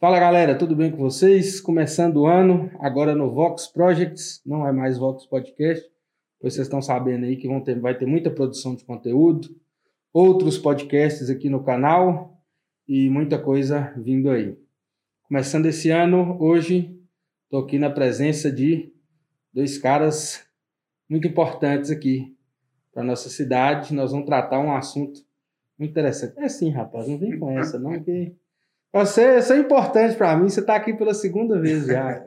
Fala galera, tudo bem com vocês? Começando o ano, agora no Vox Projects, não é mais Vox Podcast, pois vocês estão sabendo aí que vão ter, vai ter muita produção de conteúdo, outros podcasts aqui no canal e muita coisa vindo aí. Começando esse ano, hoje estou aqui na presença de dois caras muito importantes aqui para nossa cidade. Nós vamos tratar um assunto muito interessante. É sim, rapaz, não vem com essa não, que você, isso é importante para mim, você está aqui pela segunda vez já.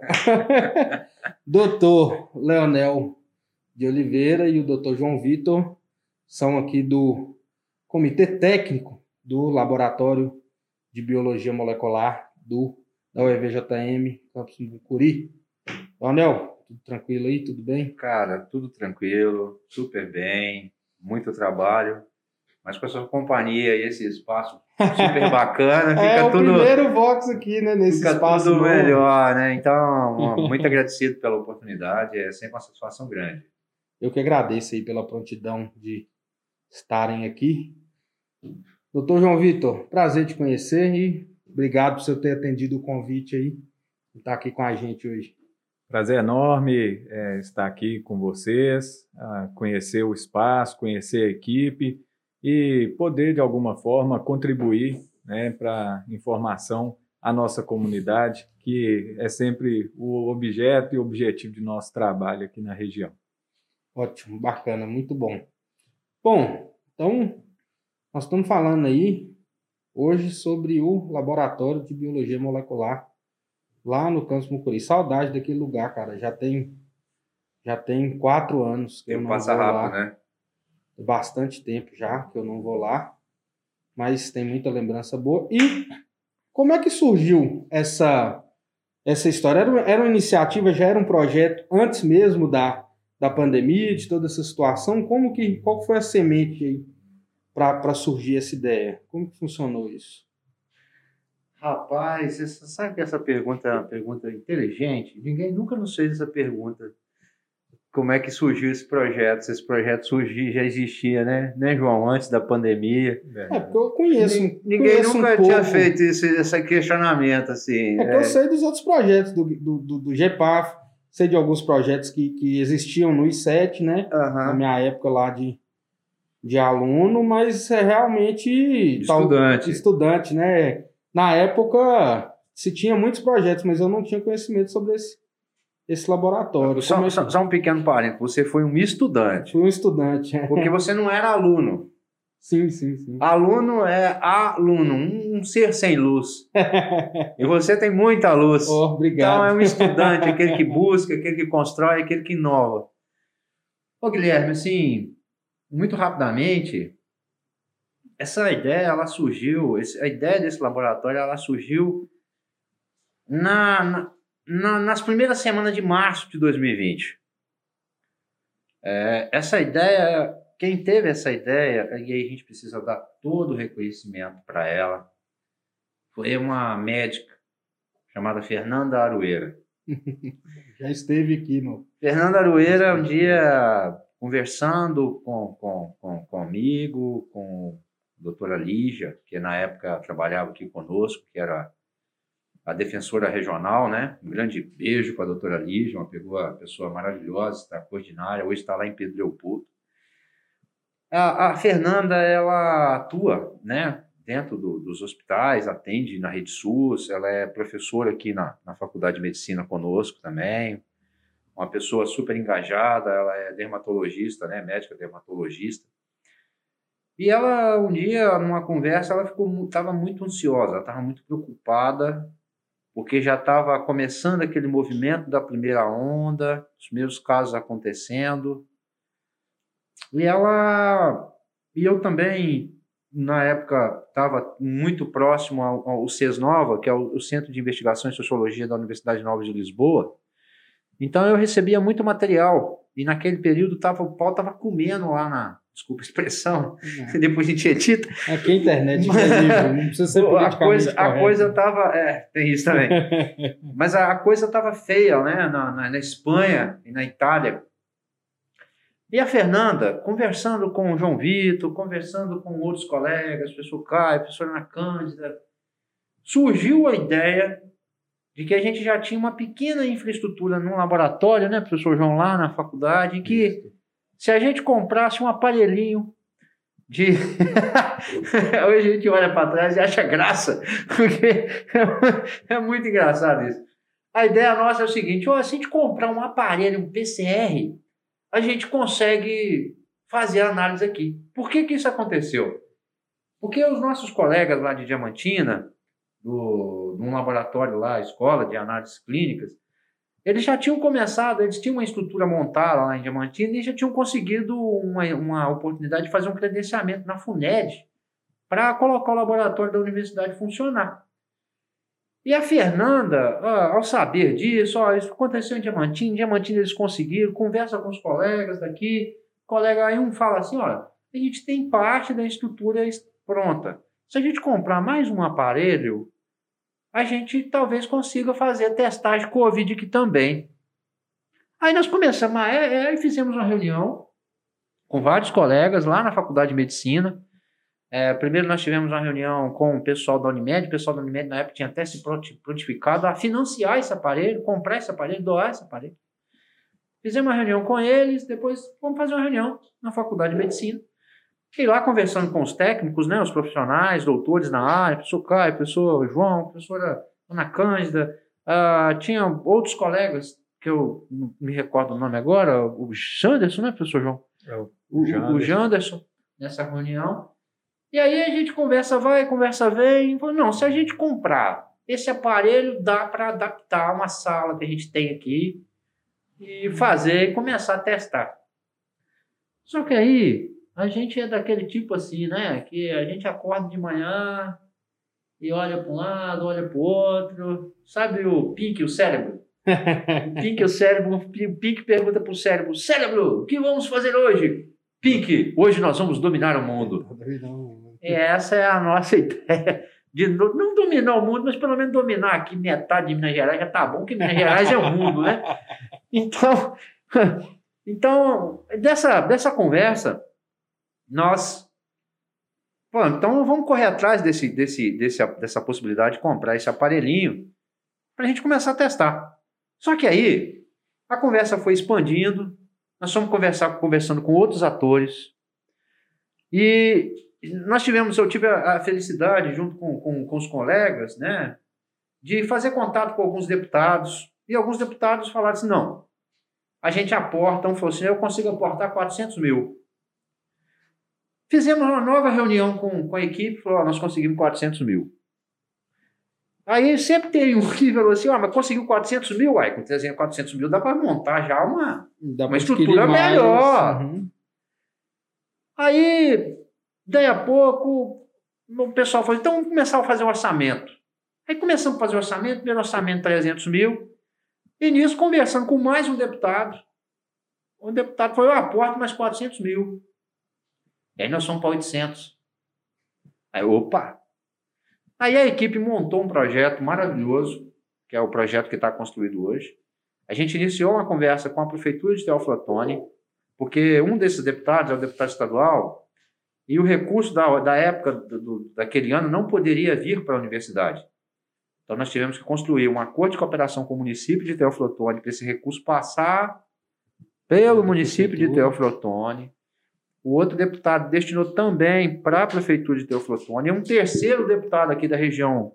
doutor Leonel de Oliveira e o doutor João Vitor são aqui do Comitê Técnico do Laboratório de Biologia Molecular do, da UEVJM, Campus Mucuri. Leonel, tudo tranquilo aí? Tudo bem? Cara, tudo tranquilo, super bem, muito trabalho, mas com a sua companhia e esse espaço super bacana. Fica é o tudo, primeiro Vox aqui, né? Nesse fica espaço. Tudo novo. melhor, né? Então, muito agradecido pela oportunidade, é sempre uma satisfação grande. Eu que agradeço aí pela prontidão de estarem aqui. Doutor João Vitor, prazer te conhecer e obrigado por você ter atendido o convite aí e estar aqui com a gente hoje. Prazer enorme é, estar aqui com vocês, conhecer o espaço, conhecer a equipe e poder, de alguma forma, contribuir né, para informação à nossa comunidade, que é sempre o objeto e objetivo de nosso trabalho aqui na região. Ótimo, bacana, muito bom. Bom, então, nós estamos falando aí hoje sobre o Laboratório de Biologia Molecular lá no Campus Mucuri. Saudade daquele lugar, cara. Já tem já tem quatro anos que Tempo eu não passa vou rápido, lá. né? Bastante tempo já que eu não vou lá, mas tem muita lembrança boa. E como é que surgiu essa essa história? Era, era uma iniciativa, já era um projeto antes mesmo da, da pandemia, de toda essa situação? Como que qual foi a semente aí para surgir essa ideia? Como que funcionou isso? Rapaz, você sabe que essa pergunta é uma pergunta inteligente? Ninguém nunca nos fez essa pergunta como é que surgiu esse projeto, se esse projeto surgiu, já existia, né, né, João, antes da pandemia. É, porque eu conheço. Ninguém conheço nunca um tinha pouco. feito esse, esse questionamento, assim. É que eu sei dos outros projetos, do, do, do, do GEPAF, sei de alguns projetos que, que existiam no I7, né, Aham. na minha época lá de, de aluno, mas é realmente... Estudante. Tal, estudante, né. Na época se tinha muitos projetos, mas eu não tinha conhecimento sobre esse esse laboratório. Só, é só, só um pequeno parênteses, você foi um estudante, Fui um estudante. é. porque você não era aluno. Sim, sim, sim. Aluno é aluno, um, ser sem luz. E você tem muita luz. Oh, obrigado. Então é um estudante, aquele que busca, aquele que constrói, aquele que inova. Ô Guilherme, assim, muito rapidamente, essa ideia ela surgiu, a ideia desse laboratório ela surgiu na, na- na- nas primeiras semanas de março de 2020. É, essa ideia, quem teve essa ideia, e aí a gente precisa dar todo o reconhecimento para ela, foi uma médica chamada Fernanda Aroeira. Já esteve aqui no. Fernanda Aroeira, um dia conversando com, com, com, comigo, com a doutora Lígia, que na época trabalhava aqui conosco, que era a defensora regional, né? Um grande beijo para a doutora Lígia, uma pessoa, pessoa maravilhosa, está coordinária, hoje está lá em Pedro Leopoldo. A, a Fernanda, ela atua, né? Dentro do- dos hospitais, atende na Rede SUS, ela é professora aqui na, na Faculdade de Medicina conosco também, uma pessoa super engajada, ela é dermatologista, né, médica dermatologista. E ela, um dia, numa conversa, ela ficou estava muito ansiosa, estava muito preocupada, porque já estava começando aquele movimento da primeira onda, os primeiros casos acontecendo. E ela, e eu também, na época, estava muito próximo ao, CESNOVA, que é o, o Centro de Investigação em Sociologia da Universidade Nova de Lisboa, então eu recebia muito material e naquele período tava, o pau estava comendo lá na, desculpa a expressão, depois a gente edita, Aqui a internet é terrível, não precisa ser a coisa, a coisa tava, é, tem isso também, mas a, a coisa estava feia, né, na, na, na Espanha e na Itália. E a Fernanda, conversando com o João Vitor, conversando com outros colegas, professor Caio, professora Ana Cândida, surgiu a ideia de que a gente já tinha uma pequena infraestrutura num laboratório, né, professor João, lá na faculdade, que se a gente comprasse um aparelhinho de. Hoje a gente olha para trás e acha graça, porque é muito engraçado isso. A ideia nossa é o seguinte: se a gente comprar um aparelho, um PCR, a gente consegue fazer análise aqui. Por que, que isso aconteceu? Porque os nossos colegas lá de Diamantina, do, de um laboratório lá, escola de análises clínicas, eles já tinham começado, eles tinham uma estrutura montada lá em Diamantina e já tinham conseguido uma, uma oportunidade de fazer um credenciamento na FUNED para colocar o laboratório da universidade funcionar. E a Fernanda, ao saber disso, ó, isso aconteceu em Diamantina, em Diamantina eles conseguiram, conversa com os colegas daqui, colega aí um fala assim, olha, a gente tem parte da estrutura pronta. Se a gente comprar mais um aparelho, a gente talvez consiga fazer testagem Covid aqui também. Aí nós começamos, a, é, é, fizemos uma reunião com vários colegas lá na Faculdade de Medicina. É, primeiro nós tivemos uma reunião com o pessoal da Unimed, o pessoal da Unimed na época tinha até se prontificado a financiar esse aparelho, comprar esse aparelho, doar esse aparelho. Fizemos uma reunião com eles, depois vamos fazer uma reunião na Faculdade de Medicina. Fiquei lá conversando com os técnicos, né, os profissionais, doutores na área, professor Caio, professor João, professora Ana Cândida, uh, tinha outros colegas, que eu não me recordo o nome agora, o Janderson, né, professor João? É o, o, Janderson. o Janderson, nessa reunião. E aí a gente conversa vai, conversa vem, falou, não, se a gente comprar esse aparelho, dá para adaptar uma sala que a gente tem aqui e fazer e começar a testar. Só que aí a gente é daquele tipo assim, né? Que a gente acorda de manhã e olha para um lado, olha para o outro. Sabe o Pink, o cérebro? o Pink, o cérebro. O Pink pergunta para o cérebro: Cérebro, o que vamos fazer hoje? Pink, hoje nós vamos dominar o mundo. E essa é a nossa ideia. De não dominar o mundo, mas pelo menos dominar aqui metade de Minas Gerais já tá bom, que Minas Gerais é o mundo, né? Então, então dessa, dessa conversa, nós. Pô, então vamos correr atrás desse, desse, desse, dessa possibilidade de comprar esse aparelhinho para a gente começar a testar. Só que aí a conversa foi expandindo, nós fomos conversar, conversando com outros atores e nós tivemos, eu tive a, felicidade, junto com, com, com, os colegas, né, de fazer contato com alguns deputados e alguns deputados falaram assim: não, a gente aporta, um falou assim: eu consigo aportar 400 mil. Fizemos uma nova reunião com, com a equipe, falou, nós conseguimos 400 mil. Aí sempre tem um que falou assim, ó, mas conseguiu 400 mil? Uai, com 300, 400 mil dá para montar já uma, uma estrutura melhor. Uhum. Aí, daí a pouco, o pessoal falou, então vamos começar a fazer o orçamento. Aí começamos a fazer o orçamento, primeiro orçamento 300 mil, e nisso conversando com mais um deputado. O deputado falou, eu aporto mais 400 mil. E aí nós fomos para 800. Aí, opa! Aí a equipe montou um projeto maravilhoso, que é o projeto que está construído hoje. A gente iniciou uma conversa com a prefeitura de Teoflotone, porque um desses deputados é o deputado estadual, e o recurso da, da época do, do, daquele ano não poderia vir para a universidade. Então nós tivemos que construir um acordo de cooperação com o município de Teoflotone para esse recurso passar pelo município de Teoflotone, o outro deputado destinou também para a Prefeitura de Teoflotone. E um terceiro deputado aqui da região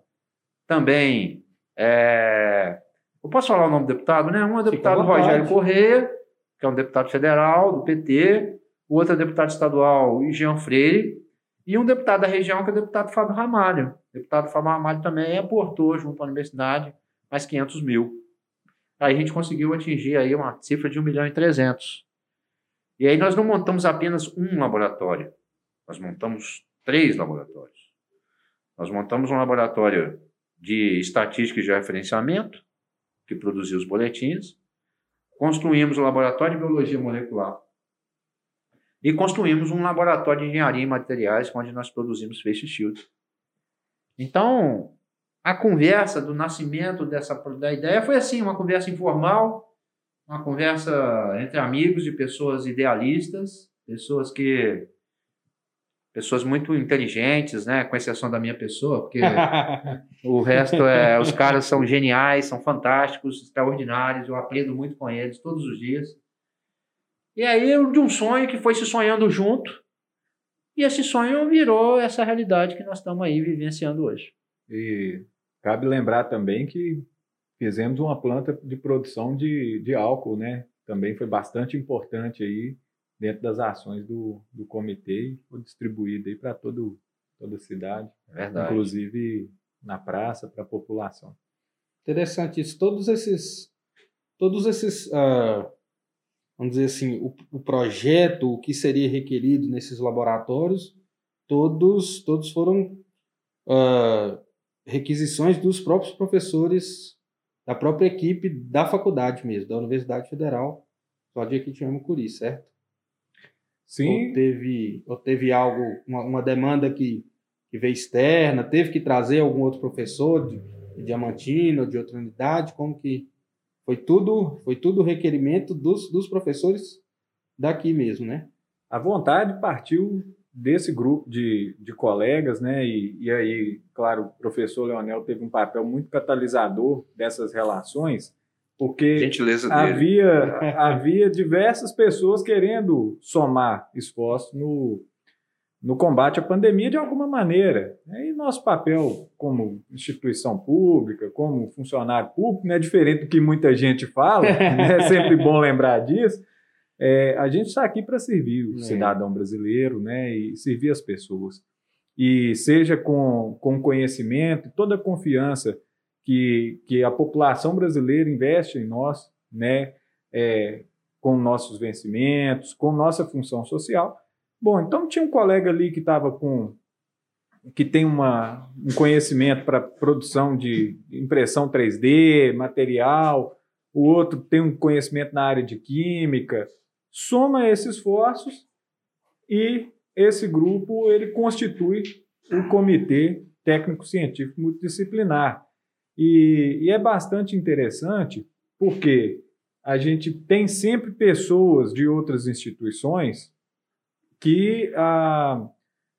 também. É... Eu posso falar o nome do deputado, né? Um é o deputado Rogério Corrêa, que é um deputado federal do PT. O outro é o deputado estadual Jean Freire. E um deputado da região, que é o deputado Fábio Ramalho. O deputado Fábio Ramalho também aportou junto à universidade mais 500 mil. Aí a gente conseguiu atingir aí uma cifra de 1 milhão e 300. E aí nós não montamos apenas um laboratório, nós montamos três laboratórios. Nós montamos um laboratório de estatística e de referenciamento, que produziu os boletins, construímos um laboratório de biologia molecular e construímos um laboratório de engenharia em materiais, onde nós produzimos face shield. Então, a conversa do nascimento dessa da ideia foi assim, uma conversa informal, uma conversa entre amigos de pessoas idealistas, pessoas que pessoas muito inteligentes, né? Com exceção da minha pessoa, porque o resto é. Os caras são geniais, são fantásticos, extraordinários. Eu aprendo muito com eles todos os dias. E aí, de um sonho que foi se sonhando junto, e esse sonho virou essa realidade que nós estamos aí vivenciando hoje. E cabe lembrar também que fizemos uma planta de produção de, de álcool, né? Também foi bastante importante aí dentro das ações do, do comitê e foi distribuído aí para toda a cidade, Verdade. inclusive na praça para a população. Interessante isso. Todos esses, todos esses, uh, vamos dizer assim, o, o projeto, o que seria requerido nesses laboratórios, todos, todos foram uh, requisições dos próprios professores da própria equipe da faculdade mesmo, da Universidade Federal, só de Equitiano-Curi, certo? Sim. Ou teve, ou teve algo, uma, uma, demanda que, que veio externa, teve que trazer algum outro professor de, de Diamantina ou de outra unidade, como que foi tudo, foi tudo requerimento dos, dos professores daqui mesmo, né? A vontade partiu desse grupo de, de colegas, né? E, e aí, claro, o professor Leonel teve um papel muito catalisador dessas relações, porque Gentileza havia, havia diversas pessoas querendo somar esforço no, no combate à pandemia de alguma maneira. E nosso papel como instituição pública, como funcionário público, não é diferente do que muita gente fala, né? é sempre bom lembrar disso. É, a gente está aqui para servir o é. cidadão brasileiro né? e servir as pessoas. E seja com, com conhecimento, toda a confiança que, que a população brasileira investe em nós, né, é, com nossos vencimentos, com nossa função social. Bom, então tinha um colega ali que estava com que tem uma, um conhecimento para produção de impressão 3D, material, o outro tem um conhecimento na área de química. Soma esses esforços e esse grupo ele constitui o comitê técnico científico multidisciplinar, e, e é bastante interessante porque a gente tem sempre pessoas de outras instituições que ah,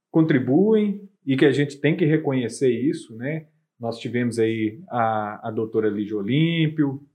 contribuem e que a gente tem que reconhecer isso, né? Nós tivemos aí a, a doutora Lígia Olímpio,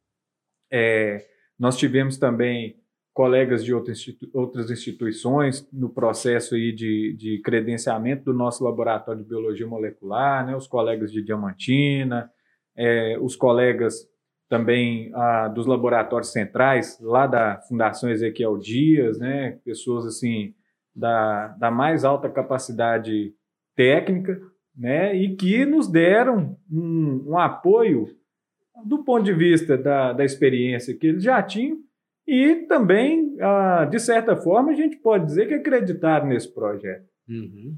é, nós tivemos também colegas de outras, institu outras instituições no processo aí de, de credenciamento do nosso laboratório de biologia molecular, né? os colegas de Diamantina, é, os colegas também ah, dos laboratórios centrais, lá da Fundação Ezequiel Dias, né, pessoas assim da, da mais alta capacidade técnica, né, e que nos deram um, um apoio do ponto de vista da, da experiência que eles já tinham e também, ah, de certa forma, a gente pode dizer que acreditaram nesse projeto. Uhum.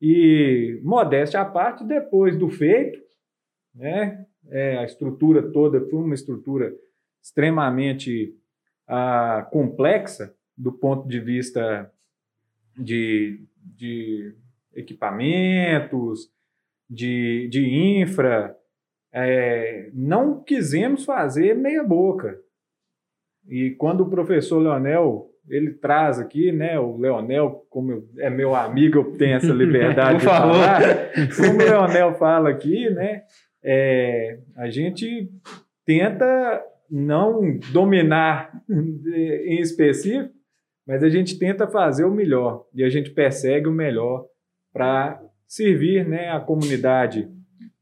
E, modéstia à parte, depois do feito, né, é, a estrutura toda foi uma estrutura extremamente ah, complexa do ponto de vista de, de equipamentos, de, de infra. É, não quisemos fazer meia boca. E quando o professor Leonel ele traz aqui, né? O Leonel, como é meu amigo, eu tenho essa liberdade de falar. Como o Leonel fala aqui, né? é, a gente tenta não dominar em específico, mas a gente tenta fazer o melhor e a gente persegue o melhor para servir né, a comunidade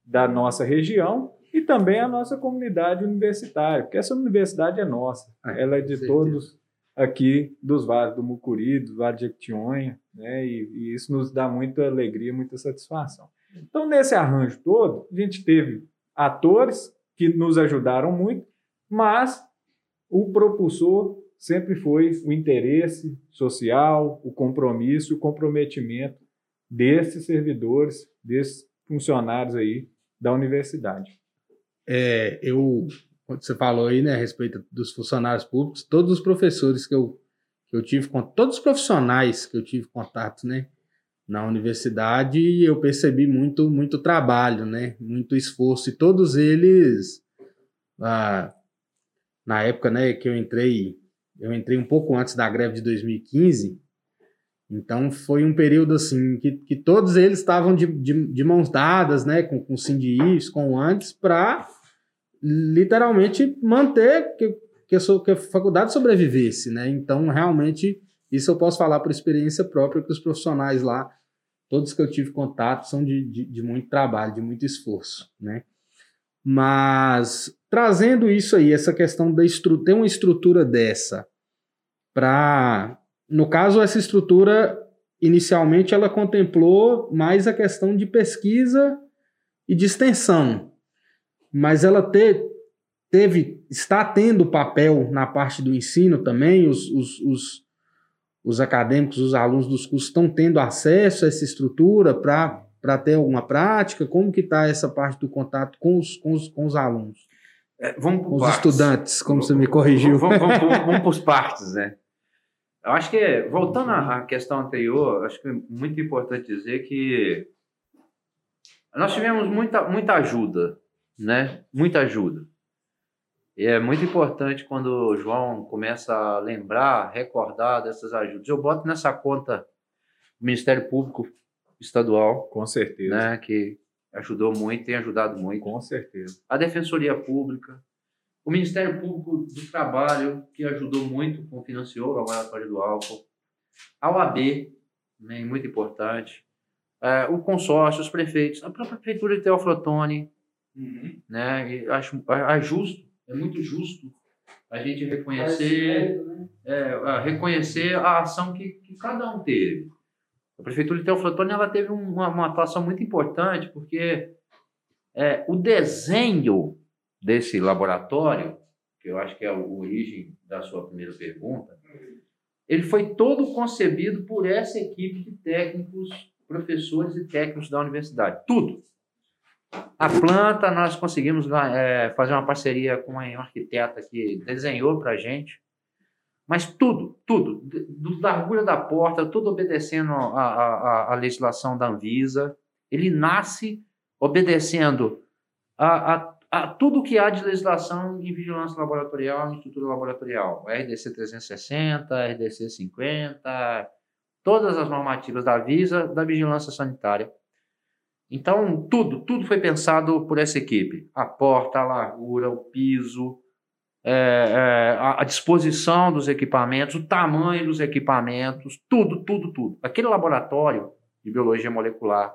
da nossa região e também a nossa comunidade universitária, porque essa universidade é nossa, é, ela é de todos aqui dos vales do Mucuri, do Vale de Equitinhonha, né, e, e isso nos dá muita alegria, muita satisfação. Então, nesse arranjo todo, a gente teve atores que nos ajudaram muito, mas o propulsor sempre foi o interesse social, o compromisso, o comprometimento desses servidores, desses funcionários aí da universidade. É, eu, você falou aí, né, a respeito dos funcionários públicos, todos os professores que eu, que eu tive, todos os profissionais que eu tive contato, né, na universidade eu percebi muito muito trabalho, né? Muito esforço e todos eles ah, na época, né, que eu entrei, eu entrei um pouco antes da greve de 2015. Então foi um período assim que, que todos eles estavam de, de, de mãos dadas, né, com, com o Cindy com o antes, para literalmente manter que, que, a, que a faculdade sobrevivesse, né? Então realmente isso eu posso falar por experiência própria que os profissionais lá, todos que eu tive contato, são de, de, de muito trabalho, de muito esforço, né? Mas trazendo isso aí, essa questão da estrutura, ter uma estrutura dessa para no caso, essa estrutura, inicialmente, ela contemplou mais a questão de pesquisa e de extensão, mas ela te, teve, está tendo papel na parte do ensino também, os, os, os, os acadêmicos, os alunos dos cursos estão tendo acesso a essa estrutura para ter alguma prática? Como que está essa parte do contato com os, com os, com os alunos? É, vamos com os partes. estudantes, como vamos, você me corrigiu. Vamos, vamos, vamos, vamos para os partes, né? Eu acho que, voltando à questão anterior, acho que é muito importante dizer que nós tivemos muita, muita ajuda, né? Muita ajuda. E é muito importante quando o João começa a lembrar, recordar dessas ajudas. Eu boto nessa conta o Ministério Público Estadual. Com certeza. Né, que ajudou muito, tem ajudado muito. Com certeza. A Defensoria Pública, o Ministério Público do Trabalho, que ajudou muito, financiou o laboratório do álcool. A OAB, né, muito importante. É, o consórcio, os prefeitos, a própria prefeitura de Teoflotone. Uhum. Né, acho é, é justo, é muito justo a gente reconhecer, né? é, reconhecer a ação que, que, cada um teve. A prefeitura de Teoflotone ela teve uma, uma atuação muito importante, porque é, o desenho desse laboratório, que eu acho que é a origem da sua primeira pergunta, ele foi todo concebido por essa equipe de técnicos, professores e técnicos da universidade. Tudo. A planta, nós conseguimos é, fazer uma parceria com uma arquiteta que desenhou para a gente. Mas tudo, tudo, do largura da porta, tudo obedecendo à legislação da Anvisa. Ele nasce obedecendo a, a a tudo que há de legislação em vigilância laboratorial em estrutura laboratorial. RDC 360, RDC 50, todas as normativas da Visa, da vigilância sanitária. Então, tudo, tudo foi pensado por essa equipe. A porta, a largura, o piso, é, é, a disposição dos equipamentos, o tamanho dos equipamentos, tudo, tudo, tudo. Aquele laboratório de biologia molecular,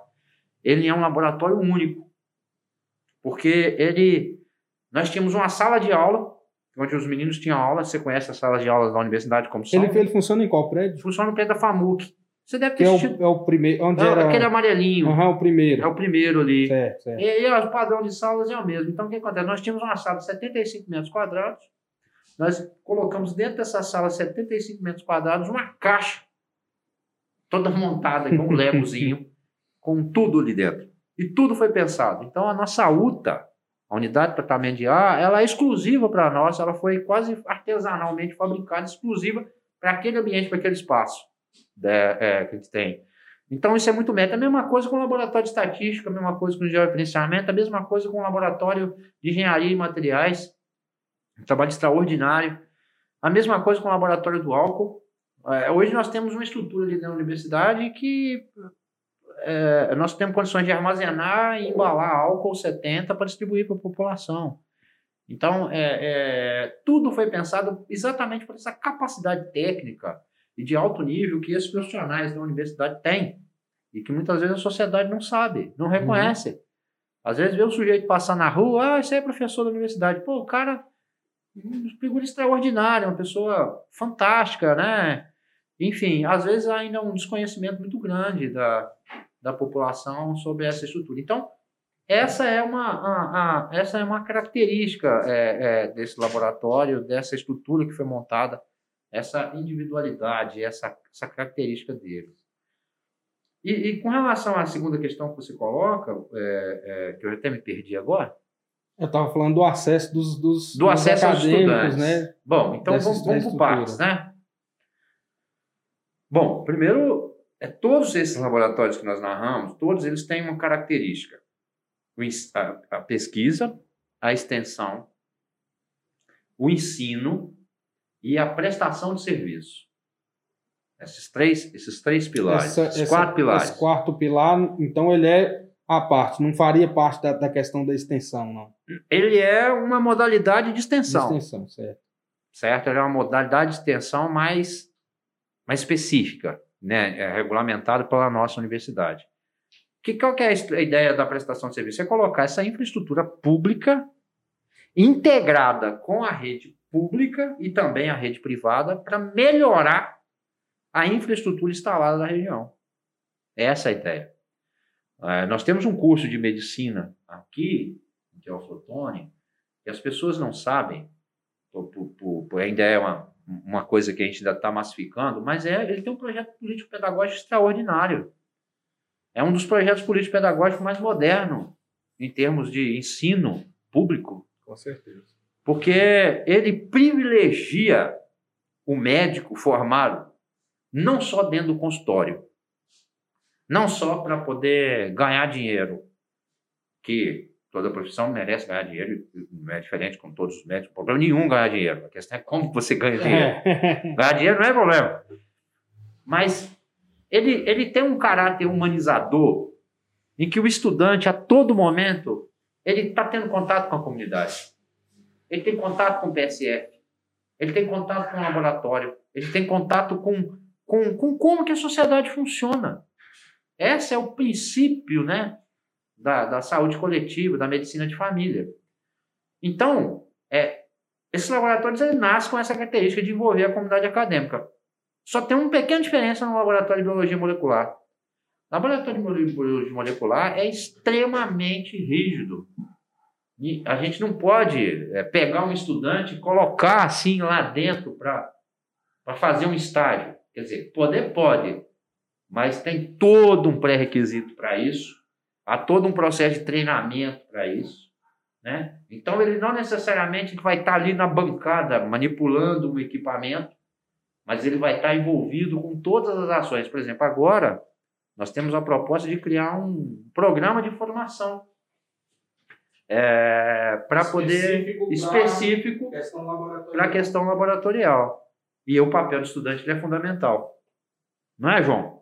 ele é um laboratório único porque ele nós tínhamos uma sala de aula onde os meninos tinham aula. Você conhece as salas de aulas da universidade como são? Ele, ele funciona em qual prédio? Funciona no prédio da FAMUC. Você deve ter é assistido. O, é o primeiro. Onde é, era... Aquele amarelinho. Uhum, o primeiro. É o primeiro ali. Certo, certo. E, e o padrão de salas é o mesmo. Então, o que acontece? Nós tínhamos uma sala de 75 metros quadrados. Nós colocamos dentro dessa sala 75 metros quadrados uma caixa toda montada com um legozinho, com tudo ali dentro. E tudo foi pensado. Então, a nossa UTA, a unidade de tratamento de ar, ela é exclusiva para nós, ela foi quase artesanalmente fabricada, exclusiva para aquele ambiente, para aquele espaço né, é, que a gente tem. Então, isso é muito meta. A mesma coisa com o laboratório de estatística, a mesma coisa com o georreferenciamento, a mesma coisa com o laboratório de engenharia e materiais, um trabalho extraordinário. A mesma coisa com o laboratório do álcool. É, hoje nós temos uma estrutura ali na universidade que é, nós temos condições de armazenar e embalar álcool 70 para distribuir para a população. Então, é, é, tudo foi pensado exatamente por essa capacidade técnica e de alto nível que esses profissionais da universidade têm e que muitas vezes a sociedade não sabe, não reconhece. Uhum. Às vezes vê o sujeito passar na rua, ah, esse é professor da universidade. Pô, o cara, uma figura extraordinária, uma pessoa fantástica, né? Enfim, às vezes ainda um desconhecimento muito grande da, da população sobre essa estrutura. Então, essa é uma, a, a, essa é uma característica é, é, desse laboratório, dessa estrutura que foi montada, essa individualidade, essa, essa característica deles. E, e, com relação à segunda questão que você coloca, é, é que eu até me perdi agora. Eu estava falando do acesso dos, dos, do dos acesso acadêmicos, né? Bom, então vamos, vamos por partes, né? Bom, primeiro é, todos esses laboratórios que nós narramos, todos eles têm uma característica: a, a pesquisa, a extensão, o ensino e a prestação de serviço. Esses três, esses três pilares, essa, esses essa, quatro pilares. Esse quarto pilar, então ele é a parte, não faria parte da, da questão da extensão, não. Ele é uma modalidade de extensão. De extensão, certo. Certo? Ele é uma modalidade de extensão mais, mais específica, né? É regulamentado pela nossa universidade. Que, qual que é a ideia da prestação de serviço? É colocar essa infraestrutura pública integrada com a rede pública e também a rede privada para melhorar a infraestrutura instalada na região. Essa é a ideia. É, nós temos um curso de medicina aqui, que é o Flotone, que as pessoas não sabem, por, por, por, ainda é uma, uma coisa que a gente ainda está massificando, mas é, ele tem um projeto político-pedagógico extraordinário. É um dos projetos político-pedagógicos mais modernos em termos de ensino público. Com certeza. Porque ele privilegia o médico formado não só dentro do consultório, não só para poder ganhar dinheiro, que toda profissão merece ganhar dinheiro, não é diferente com todos os médicos, problema nenhum ganhar dinheiro. A questão é como você ganha dinheiro. ganhar dinheiro não é problema. Mas ele, ele tem um caráter humanizador em que o estudante, a todo momento, ele está tendo contato com a comunidade. Ele tem contato com o PSF. Ele tem contato com o laboratório. Ele tem contato com, com, com como que a sociedade funciona. Esse é o princípio né, da, da saúde coletiva, da medicina de família. Então, é, esses laboratórios nascem com essa característica de envolver a comunidade acadêmica. Só tem uma pequena diferença no laboratório de biologia molecular. O laboratório de biologia molecular é extremamente rígido. E a gente não pode é, pegar um estudante e colocar assim lá dentro para fazer um estágio. Quer dizer, poder pode, mas tem todo um pré-requisito para isso, há todo um processo de treinamento para isso. Né? Então, ele não necessariamente vai estar ali na bancada manipulando o equipamento, mas ele vai estar envolvido com todas as ações. Por exemplo, agora nós temos a proposta de criar um programa de formação é, para poder específico para a questão laboratorial. E o papel do estudante é fundamental. Não é, João?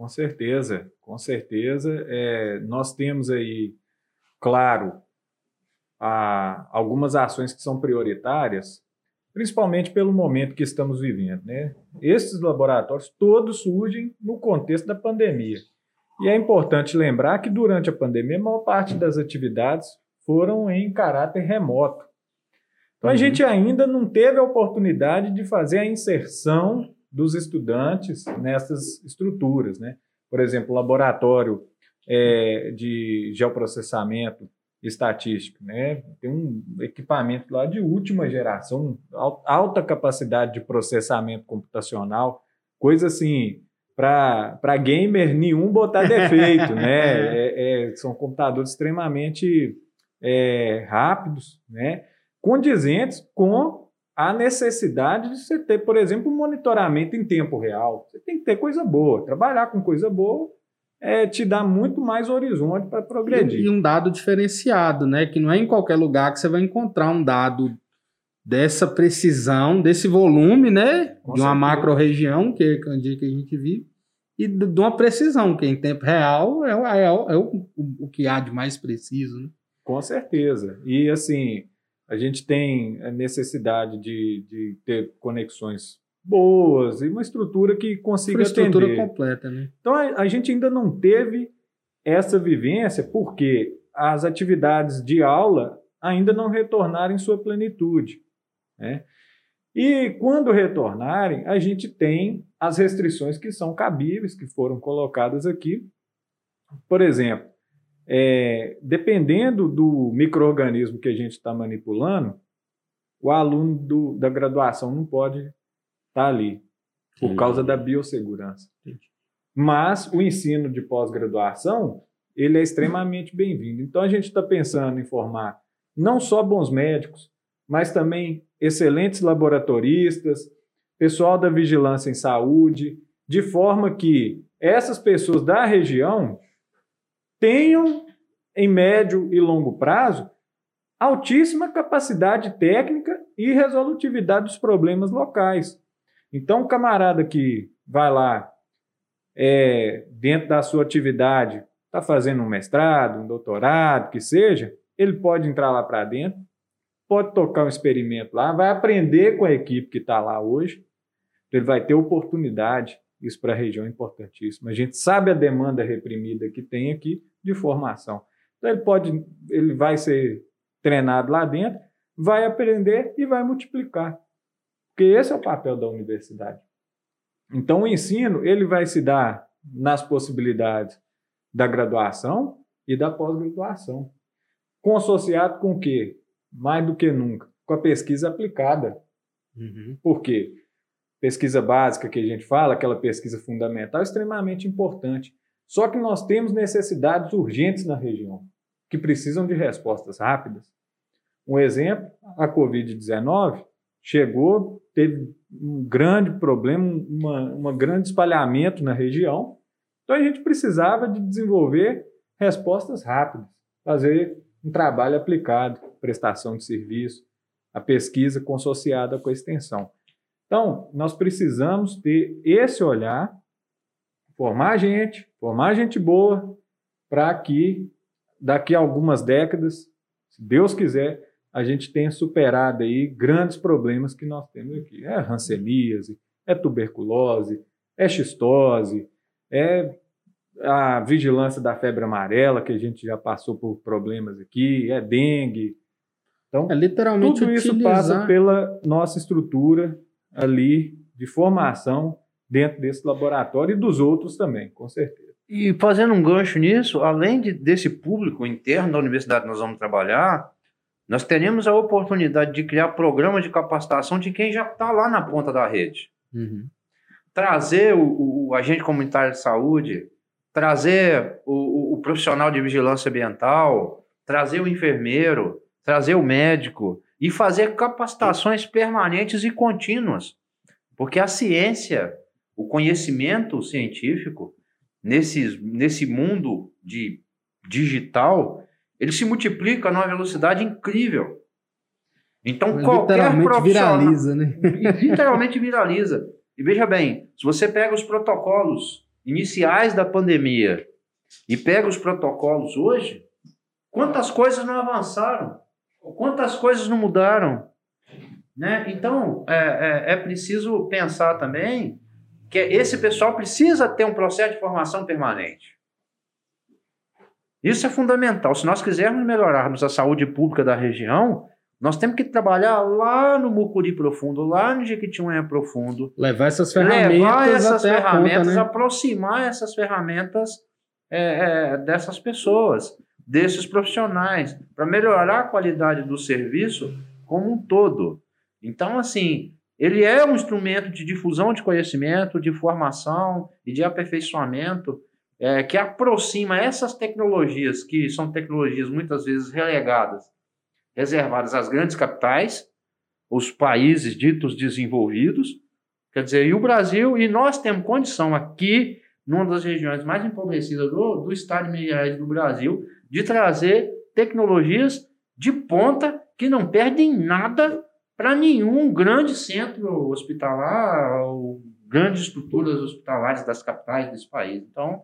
Com certeza, com certeza. É, nós temos aí, claro, a, algumas ações que são prioritárias, principalmente pelo momento que estamos vivendo. Né? Esses laboratórios todos surgem no contexto da pandemia. E é importante lembrar que durante a pandemia, a maior parte das atividades foram em caráter remoto. Então, uhum. a gente ainda não teve a oportunidade de fazer a inserção dos estudantes nessas estruturas. Né? Por exemplo, laboratório é, de geoprocessamento estatístico, né? tem um equipamento lá de última geração, alta capacidade de processamento computacional, coisa assim, para gamer nenhum botar defeito. né? É, é, são computadores extremamente é, rápidos, né? condizentes com a necessidade de você ter, por exemplo, um monitoramento em tempo real. Você tem que ter coisa boa. Trabalhar com coisa boa é, te dá muito mais horizonte para progredir. E, e, um dado diferenciado, né? Que não é em qualquer lugar que você vai encontrar um dado dessa precisão, desse volume, né? Com de uma macro região, que é o dia que a gente vive, e de uma precisão, que em tempo real é, é, é, o, o, o que há de mais preciso, né? Com certeza. E assim, a gente tem a necessidade de, de ter conexões boas e uma estrutura que consiga uma estrutura atender. completa, né? Então a, a, gente ainda não teve essa vivência porque as atividades de aula ainda não retornaram em sua plenitude, né? E quando retornarem, a gente tem as restrições que são cabíveis, que foram colocadas aqui. Por exemplo, é, dependendo do microorganismo que a gente está manipulando, o aluno do, da graduação não pode estar tá ali, por causa da biossegurança. Mas o ensino de pós-graduação, ele é extremamente bem-vindo. Então, a gente está pensando em formar não só bons médicos, mas também excelentes laboratoristas, pessoal da vigilância em saúde, de forma que essas pessoas da região tenham, em médio e longo prazo, altíssima capacidade técnica e resolutividade dos problemas locais. Então, o camarada que vai lá, é, dentro da sua atividade, está fazendo um mestrado, um doutorado, que seja, ele pode entrar lá para dentro, pode tocar um experimento lá, vai aprender com a equipe que está lá hoje, ele vai ter oportunidade. Isso para a região é importantíssimo. A gente sabe a demanda reprimida que tem aqui de formação. Então ele pode, ele vai ser treinado lá dentro, vai aprender e vai multiplicar. Porque esse é o papel da universidade. Então o ensino, ele vai se dar nas possibilidades da graduação e da pós-graduação. Com associado com o quê? Mais do que nunca, com a pesquisa aplicada. Uhum. Por quê? Pesquisa básica que a gente fala, aquela pesquisa fundamental, extremamente importante. Só que nós temos necessidades urgentes na região, que precisam de respostas rápidas. Um exemplo, a Covid-19 chegou, teve um grande problema, uma, um grande espalhamento na região. Então a gente precisava de desenvolver respostas rápidas, fazer um trabalho aplicado, prestação de serviço, a pesquisa consociada com a extensão. Então, nós precisamos ter esse olhar, formar gente, formar gente boa, para que daqui a algumas décadas, se Deus quiser, a gente tenha superado aí grandes problemas que nós temos aqui. É ranceníase, é tuberculose, é xistose, é a vigilância da febre amarela, que a gente já passou por problemas aqui, é dengue. Então, é literalmente tudo isso utilizar... passa pela nossa estrutura ali de formação dentro desse laboratório e dos outros também, com certeza. E fazendo um gancho nisso, além de, desse público interno da universidade que nós vamos trabalhar, nós teremos a oportunidade de criar programas de capacitação de quem já está lá na ponta da rede. Uhum. Trazer o, o, agente comunitário de saúde, trazer o, o, profissional de vigilância ambiental, trazer o enfermeiro, trazer o médico e fazer capacitações permanentes e contínuas. Porque a ciência, o conhecimento científico, nesse, nesse mundo de digital, ele se multiplica numa velocidade incrível. Então, Mas qualquer literalmente profissional... viraliza, né? literalmente viraliza. E veja bem, se você pega os protocolos iniciais da pandemia e pega os protocolos hoje, quantas coisas não avançaram? Quantas coisas não mudaram? Né? Então, é, é, é preciso pensar também que esse pessoal precisa ter um processo de formação permanente. Isso é fundamental. Se nós quisermos melhorarmos a saúde pública da região, nós temos que trabalhar lá no Mucuri Profundo, lá no Jequitinhonha Profundo. Levar essas ferramentas. Levar essas ferramentas, conta, né? aproximar essas ferramentas é, é, dessas pessoas, desses profissionais, para melhorar a qualidade do serviço como um todo. Então, assim, ele é um instrumento de difusão de conhecimento, de formação e de aperfeiçoamento é, que aproxima essas tecnologias, que são tecnologias muitas vezes relegadas, reservadas às grandes capitais, os países ditos desenvolvidos, quer dizer, e o Brasil, e nós temos condição aqui, numa das regiões mais empobrecidas do, do estado de Minas Gerais do Brasil, de trazer tecnologias de ponta que não perdem nada para nenhum grande centro hospitalar ou grandes estruturas hospitalares das capitais desse país. Então,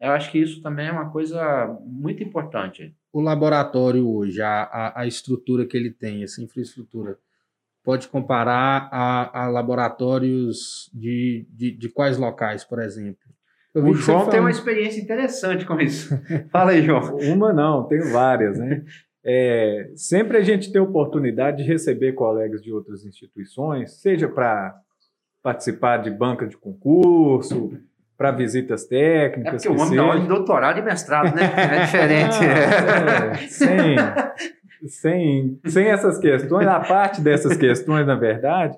eu acho que isso também é uma coisa muito importante. O laboratório hoje, a, a, estrutura que ele tem, essa infraestrutura, pode comparar a, a laboratórios de, de, de, quais locais, por exemplo? O João tem uma experiência interessante com isso. Fala aí, João. Uma não, tem várias, né? É, sempre a gente tem oportunidade de receber colegas de outras instituições, seja para participar de banca de concurso, para visitas técnicas. É porque o homem dá de doutorado e mestrado, né? É diferente. Ah, é, sem, sem, sem essas questões, a parte dessas questões, na verdade,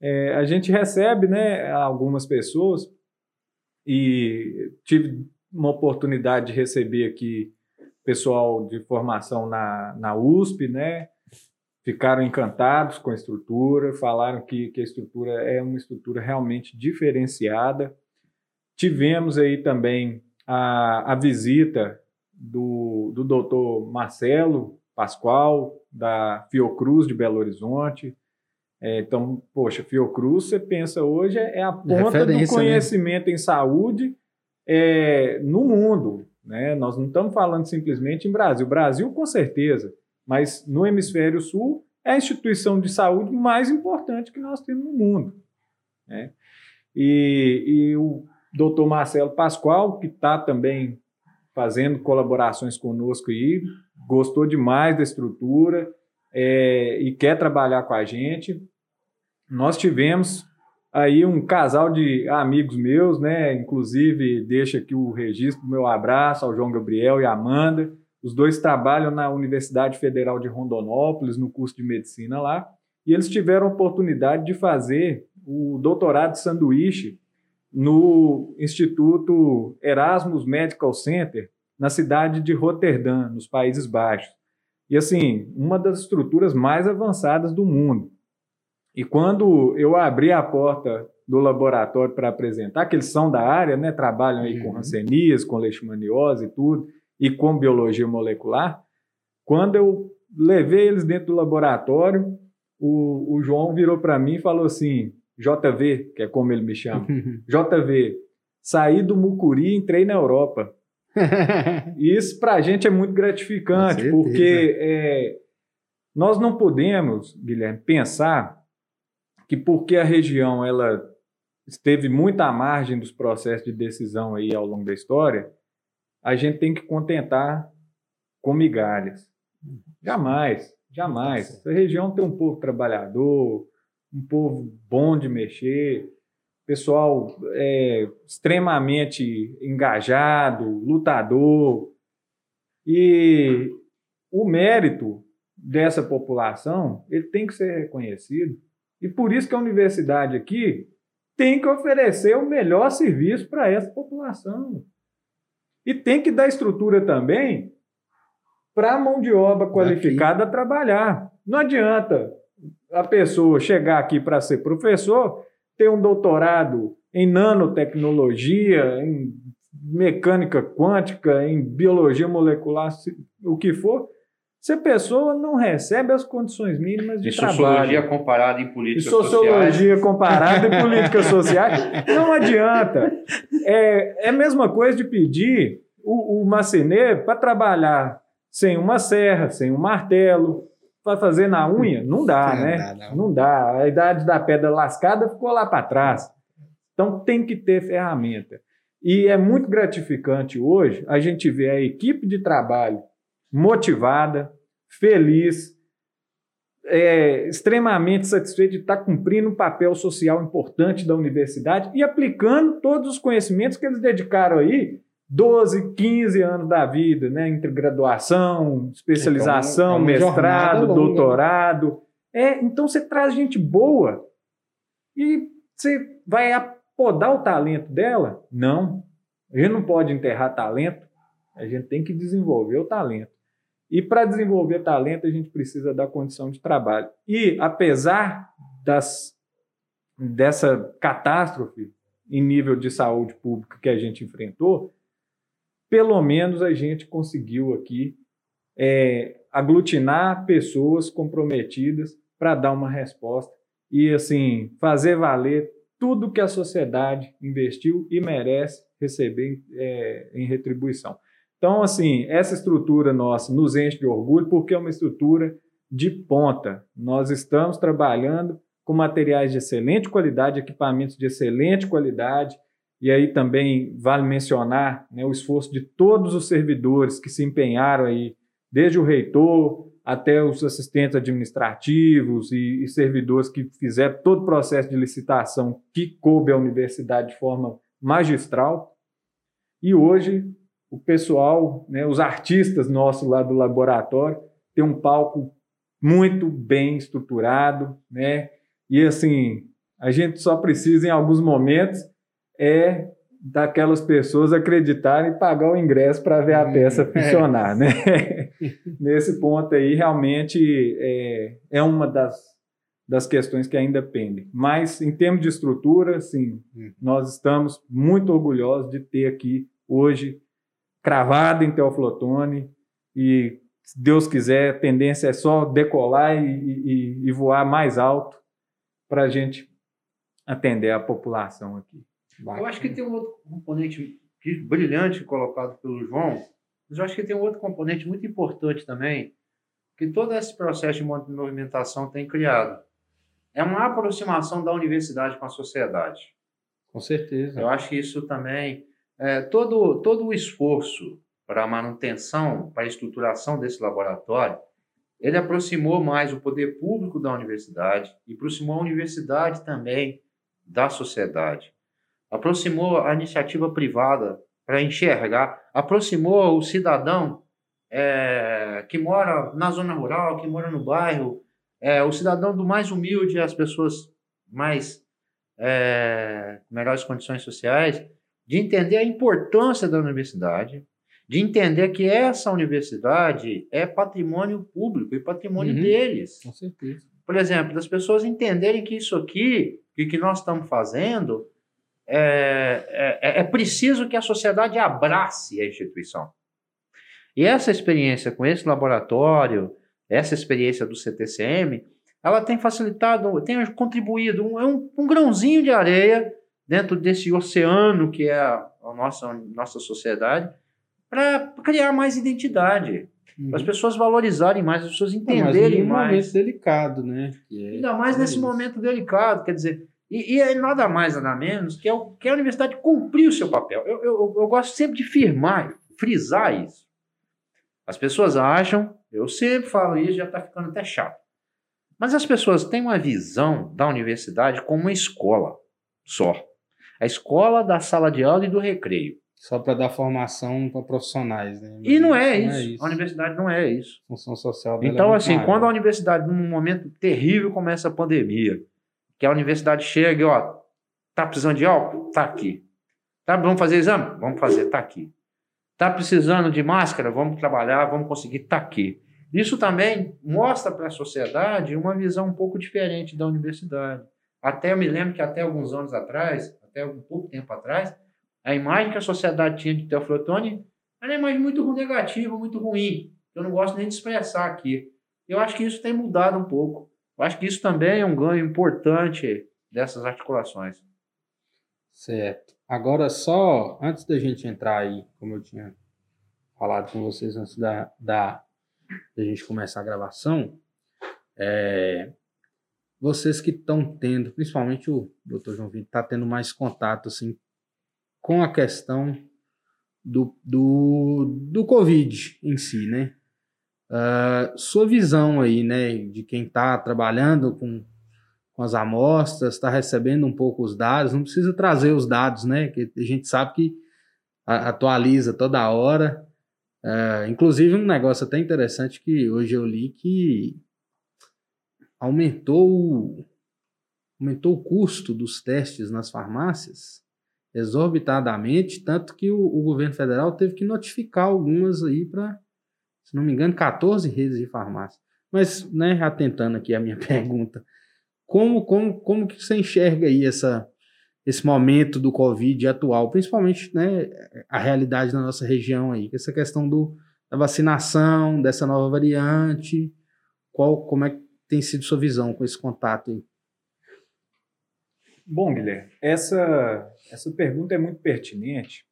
é, a gente recebe né, algumas pessoas e tive uma oportunidade de receber aqui pessoal de formação na, na USP, né? Ficaram encantados com a estrutura, falaram que, que a estrutura é uma estrutura realmente diferenciada, Tivemos aí também a, a visita do, do doutor Marcelo Pascoal, da Fiocruz de Belo Horizonte. É, então, poxa, Fiocruz, você pensa hoje, é, é a ponta do né? conhecimento né? em saúde é, no mundo. Né? Nós não estamos falando simplesmente em Brasil. Brasil, com certeza, mas no hemisfério sul é a instituição de saúde mais importante que nós temos no mundo. Né? E, e o doutor Marcelo Pascoal, que está também fazendo colaborações conosco aí, gostou demais da estrutura é, e quer trabalhar com a gente. Nós tivemos aí um casal de amigos meus, né? Inclusive, deixa aqui o registro meu abraço ao João Gabriel e Amanda. Os dois trabalham na Universidade Federal de Rondonópolis, no curso de medicina lá, e eles tiveram a oportunidade de fazer o doutorado de sanduíche no Instituto Erasmus Medical Center, na cidade de Roterdã, nos Países Baixos. E assim, uma das estruturas mais avançadas do mundo. E quando eu abri a porta do laboratório para apresentar, que eles são da área, né, trabalham aí uhum. com rancenias, com leishmaniose e tudo, e com biologia molecular, quando eu levei eles dentro do laboratório, o, o João virou para mim e falou assim: JV, que é como ele me chama, JV, saí do Mucuri e entrei na Europa. isso para a gente é muito gratificante, porque é, nós não podemos, Guilherme, pensar que porque a região ela esteve muito à margem dos processos de decisão aí ao longo da história, a gente tem que contentar com migalhas. Jamais, jamais. Essa região tem um povo trabalhador, um povo bom de mexer, pessoal é, extremamente engajado, lutador. E o mérito dessa população ele tem que ser reconhecido. E por isso que a universidade aqui tem que oferecer o melhor serviço para essa população. E tem que dar estrutura também para a mão de obra qualificada aqui. trabalhar. Não adianta a pessoa chegar aqui para ser professor, ter um doutorado em nanotecnologia, em mecânica quântica, em biologia molecular, o que for, se a pessoa não recebe as condições mínimas de e trabalho. sociologia comparada em políticas e sociologia sociais. comparada em políticas sociais, não adianta. É, é a mesma coisa de pedir o, o marceneiro para trabalhar sem uma serra, sem um martelo, para fazer na unha, não dá, não né? Dá, não. não dá. A idade da pedra lascada ficou lá para trás. Então tem que ter ferramenta. E é muito gratificante hoje a gente ver a equipe de trabalho motivada, feliz, é, extremamente satisfeita de estar cumprindo um papel social importante da universidade e aplicando todos os conhecimentos que eles dedicaram aí 12, 15 anos da vida, né? Entre graduação, especialização, então, é mestrado, longa, doutorado. É, então você traz gente boa e você vai apodar o talento dela? Não. A gente não pode enterrar talento, a gente tem que desenvolver o talento. E para desenvolver talento, a gente precisa da condição de trabalho. E apesar das, dessa catástrofe em nível de saúde pública que a gente enfrentou, pelo menos a gente conseguiu aqui é, aglutinar pessoas comprometidas para dar uma resposta e assim fazer valer tudo que a sociedade investiu e merece receber é, em retribuição. Então, assim, essa estrutura nossa nos enche de orgulho porque é uma estrutura de ponta. Nós estamos trabalhando com materiais de excelente qualidade, equipamentos de excelente qualidade, e aí também vale mencionar né, o esforço de todos os servidores que se empenharam aí, desde o reitor até os assistentes administrativos e, e servidores que fizeram todo o processo de licitação que coube à universidade de forma magistral. E hoje o pessoal, né, os artistas nossos lá do laboratório, tem um palco muito bem estruturado, né? E assim, a gente só precisa em alguns momentos é daquelas pessoas acreditarem e pagar o ingresso para ver a hum, peça é. funcionar, né? Nesse ponto aí, realmente é, é uma das, das questões que ainda pendem. Mas, em termos de estrutura, sim, hum. nós estamos muito orgulhosos de ter aqui hoje cravado em Teoflotone e, se Deus quiser, a tendência é só decolar e, e, e voar mais alto para a gente atender a população aqui. Eu acho que tem um outro componente brilhante colocado pelo João, mas eu acho que tem um outro componente muito importante também, que todo esse processo de movimentação tem criado. É uma aproximação da universidade com a sociedade. Com certeza. Eu acho que isso também, é, todo, todo o esforço para a manutenção, para a estruturação desse laboratório, ele aproximou mais o poder público da universidade e aproximou a universidade também da sociedade. Aproximou a iniciativa privada para enxergar, aproximou o cidadão é, que mora na zona rural, que mora no bairro, é, o cidadão do mais humilde, as pessoas mais é, melhores condições sociais, de entender a importância da universidade, de entender que essa universidade é patrimônio público e patrimônio uhum, deles. Com certeza. Por exemplo, das pessoas entenderem que isso aqui, que que nós estamos fazendo, é, é, é preciso que a sociedade abrace a instituição. E essa experiência com esse laboratório, essa experiência do CTCM, ela tem facilitado, tem contribuído, é um, um grãozinho de areia dentro desse oceano que é a, a nossa, nossa sociedade, para criar mais identidade. Uhum. Para as pessoas valorizarem mais, as pessoas entenderem Não, mas mais. momento delicado, né? É, Ainda mais nesse isso. momento delicado, quer dizer, e, e é nada mais, nada menos que, é o, que a universidade cumprir o seu papel. Eu, eu, eu gosto sempre de firmar, frisar isso. As pessoas acham, eu sempre falo isso, já está ficando até chato. Mas as pessoas têm uma visão da universidade como uma escola só. A escola da sala de aula e do recreio. Só para dar formação para profissionais, né? e não, é, não isso. é, isso. A universidade não é isso. Função social Então, é assim, maior. quando a universidade, num momento terrível, começa a pandemia, que a universidade chega e, ó, tá precisando de álcool? Tá aqui. Tá, vamos fazer exame? Vamos fazer, tá aqui. Tá precisando de máscara? Vamos trabalhar, vamos conseguir, tá aqui. Isso também mostra para a sociedade uma visão um pouco diferente da universidade. Até eu me lembro que até alguns anos atrás, até um pouco tempo atrás, a imagem que a sociedade tinha de Teoflotone era uma imagem muito negativa, muito ruim. Eu não gosto nem de expressar aqui. Eu acho que isso tem mudado um pouco. Eu acho que isso também é um ganho importante dessas articulações. Certo. Agora, só antes da gente entrar aí, como eu tinha falado com vocês antes da, da, da gente começar a gravação, é, vocês que estão tendo, principalmente o Dr. João Vitor, está tendo mais contato assim, com a questão do, do, do Covid em si, né? Uh, sua visão aí, né, de quem está trabalhando com, com as amostras, está recebendo um pouco os dados, não precisa trazer os dados, né, que a gente sabe que atualiza toda hora. Uh, inclusive, um negócio até interessante que hoje eu li que aumentou, aumentou o custo dos testes nas farmácias exorbitadamente, tanto que o, o governo federal teve que notificar algumas aí para, se não me engano, 14 redes de farmácia. Mas, né, atentando aqui a minha pergunta, como, como, como que você enxerga aí essa, esse momento do Covid atual, principalmente né, a realidade da nossa região aí, essa questão do, da vacinação, dessa nova variante, qual, como é tem sido sua visão com esse contato aí? Bom, Guilherme, essa, essa pergunta é muito pertinente,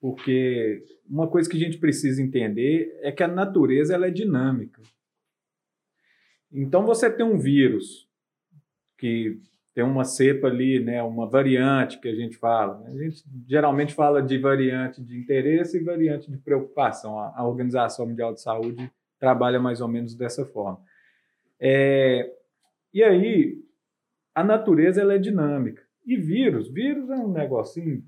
porque uma coisa que a gente precisa entender é que a natureza ela é dinâmica. Então, você tem um vírus que tem uma cepa ali, né, uma variante que a gente fala. Né? A gente geralmente fala de variante de interesse e variante de preocupação. A, a Organização Mundial de Saúde trabalha mais ou menos dessa forma. É, e aí, a natureza ela é dinâmica. E vírus, vírus é um negocinho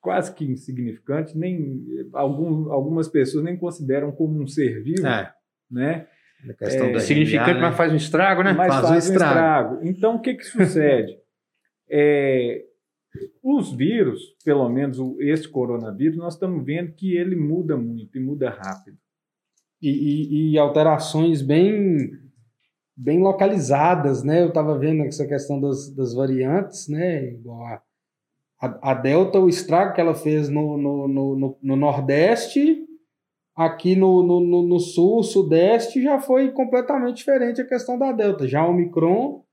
quase que insignificante, nem algum, algumas pessoas nem consideram como um ser vivo, é. né? É, significante, né? mas faz um estrago, né? Mas faz, faz um, estrago. estrago. Então, o que que sucede? é, os vírus, pelo menos esse coronavírus, nós estamos vendo que ele muda muito e muda rápido. E, e, e alterações bem bem localizadas, né? Eu estava vendo essa questão das, das variantes, né? Igual a, a, Delta, o estrago que ela fez no, no, no, no Nordeste, aqui no, no, no, Sul, Sudeste, já foi completamente diferente a questão da Delta. Já o Omicron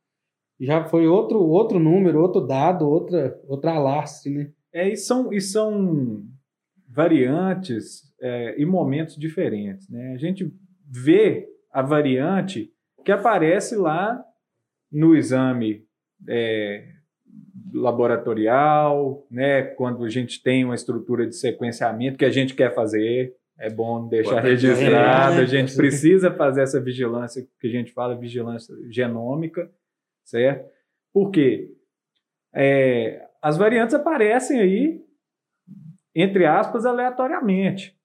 já foi outro, outro número, outro dado, outra, outra alastre, né? É, e são, e são variantes é, e momentos diferentes. Né? A gente vê a variante que aparece lá no exame é, laboratorial, né? quando a gente tem uma estrutura de sequenciamento que a gente quer fazer, é bom deixar registrado, a gente precisa fazer essa vigilância que a gente fala, vigilância genômica, certo? Por quê? É, as variantes aparecem aí, entre aspas, aleatoriamente.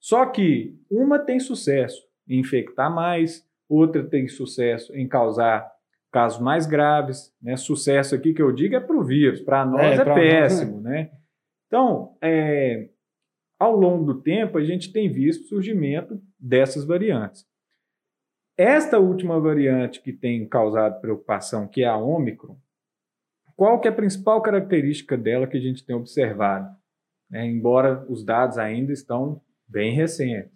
Só que uma tem sucesso em infectar mais, outra tem sucesso em causar casos mais graves. Né? Sucesso aqui que eu digo é para o vírus, para nós é, é péssimo. Nós, né? Então, é, ao longo do tempo, a gente tem visto o surgimento dessas variantes. Esta última variante que tem causado preocupação, que é a Ômicron, qual que é a principal característica dela que a gente tem observado? É, embora os dados ainda estão bem recentes.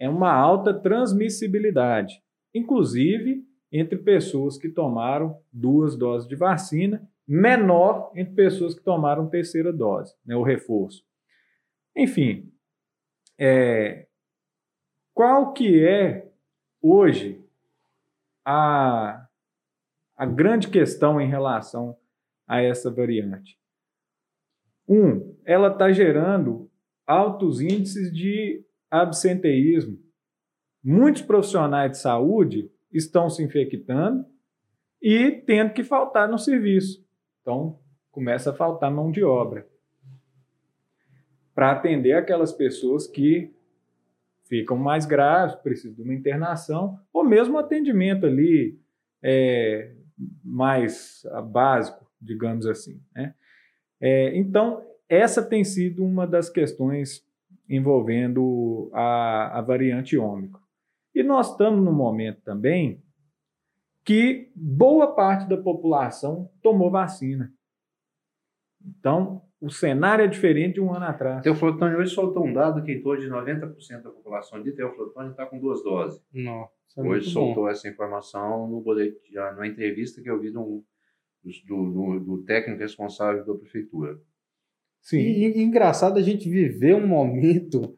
É uma alta transmissibilidade, inclusive entre pessoas que tomaram duas doses de vacina, menor entre pessoas que tomaram terceira dose, né, o reforço. Enfim, é, qual que é hoje a, a grande questão em relação a essa variante? Um, ela está gerando altos índices de absenteísmo. Muitos profissionais de saúde estão se infectando e tendo que faltar no serviço. Então, começa a faltar mão de obra para atender aquelas pessoas que ficam mais graves, precisam de uma internação, ou mesmo atendimento ali é, mais básico, digamos assim. Né? É, então, essa tem sido uma das questões envolvendo a, a variante ômicron. E nós estamos no momento também que boa parte da população tomou vacina. Então, o cenário é diferente de um ano atrás. Teoflotone hoje soltou um dado que em torno de 90% da população de Teoflotone está com duas doses. Nossa, é hoje soltou bom. essa informação no boletim, numa entrevista que eu vi do, do, do, do técnico responsável da prefeitura. Sim. E, e, engraçado a gente viver um momento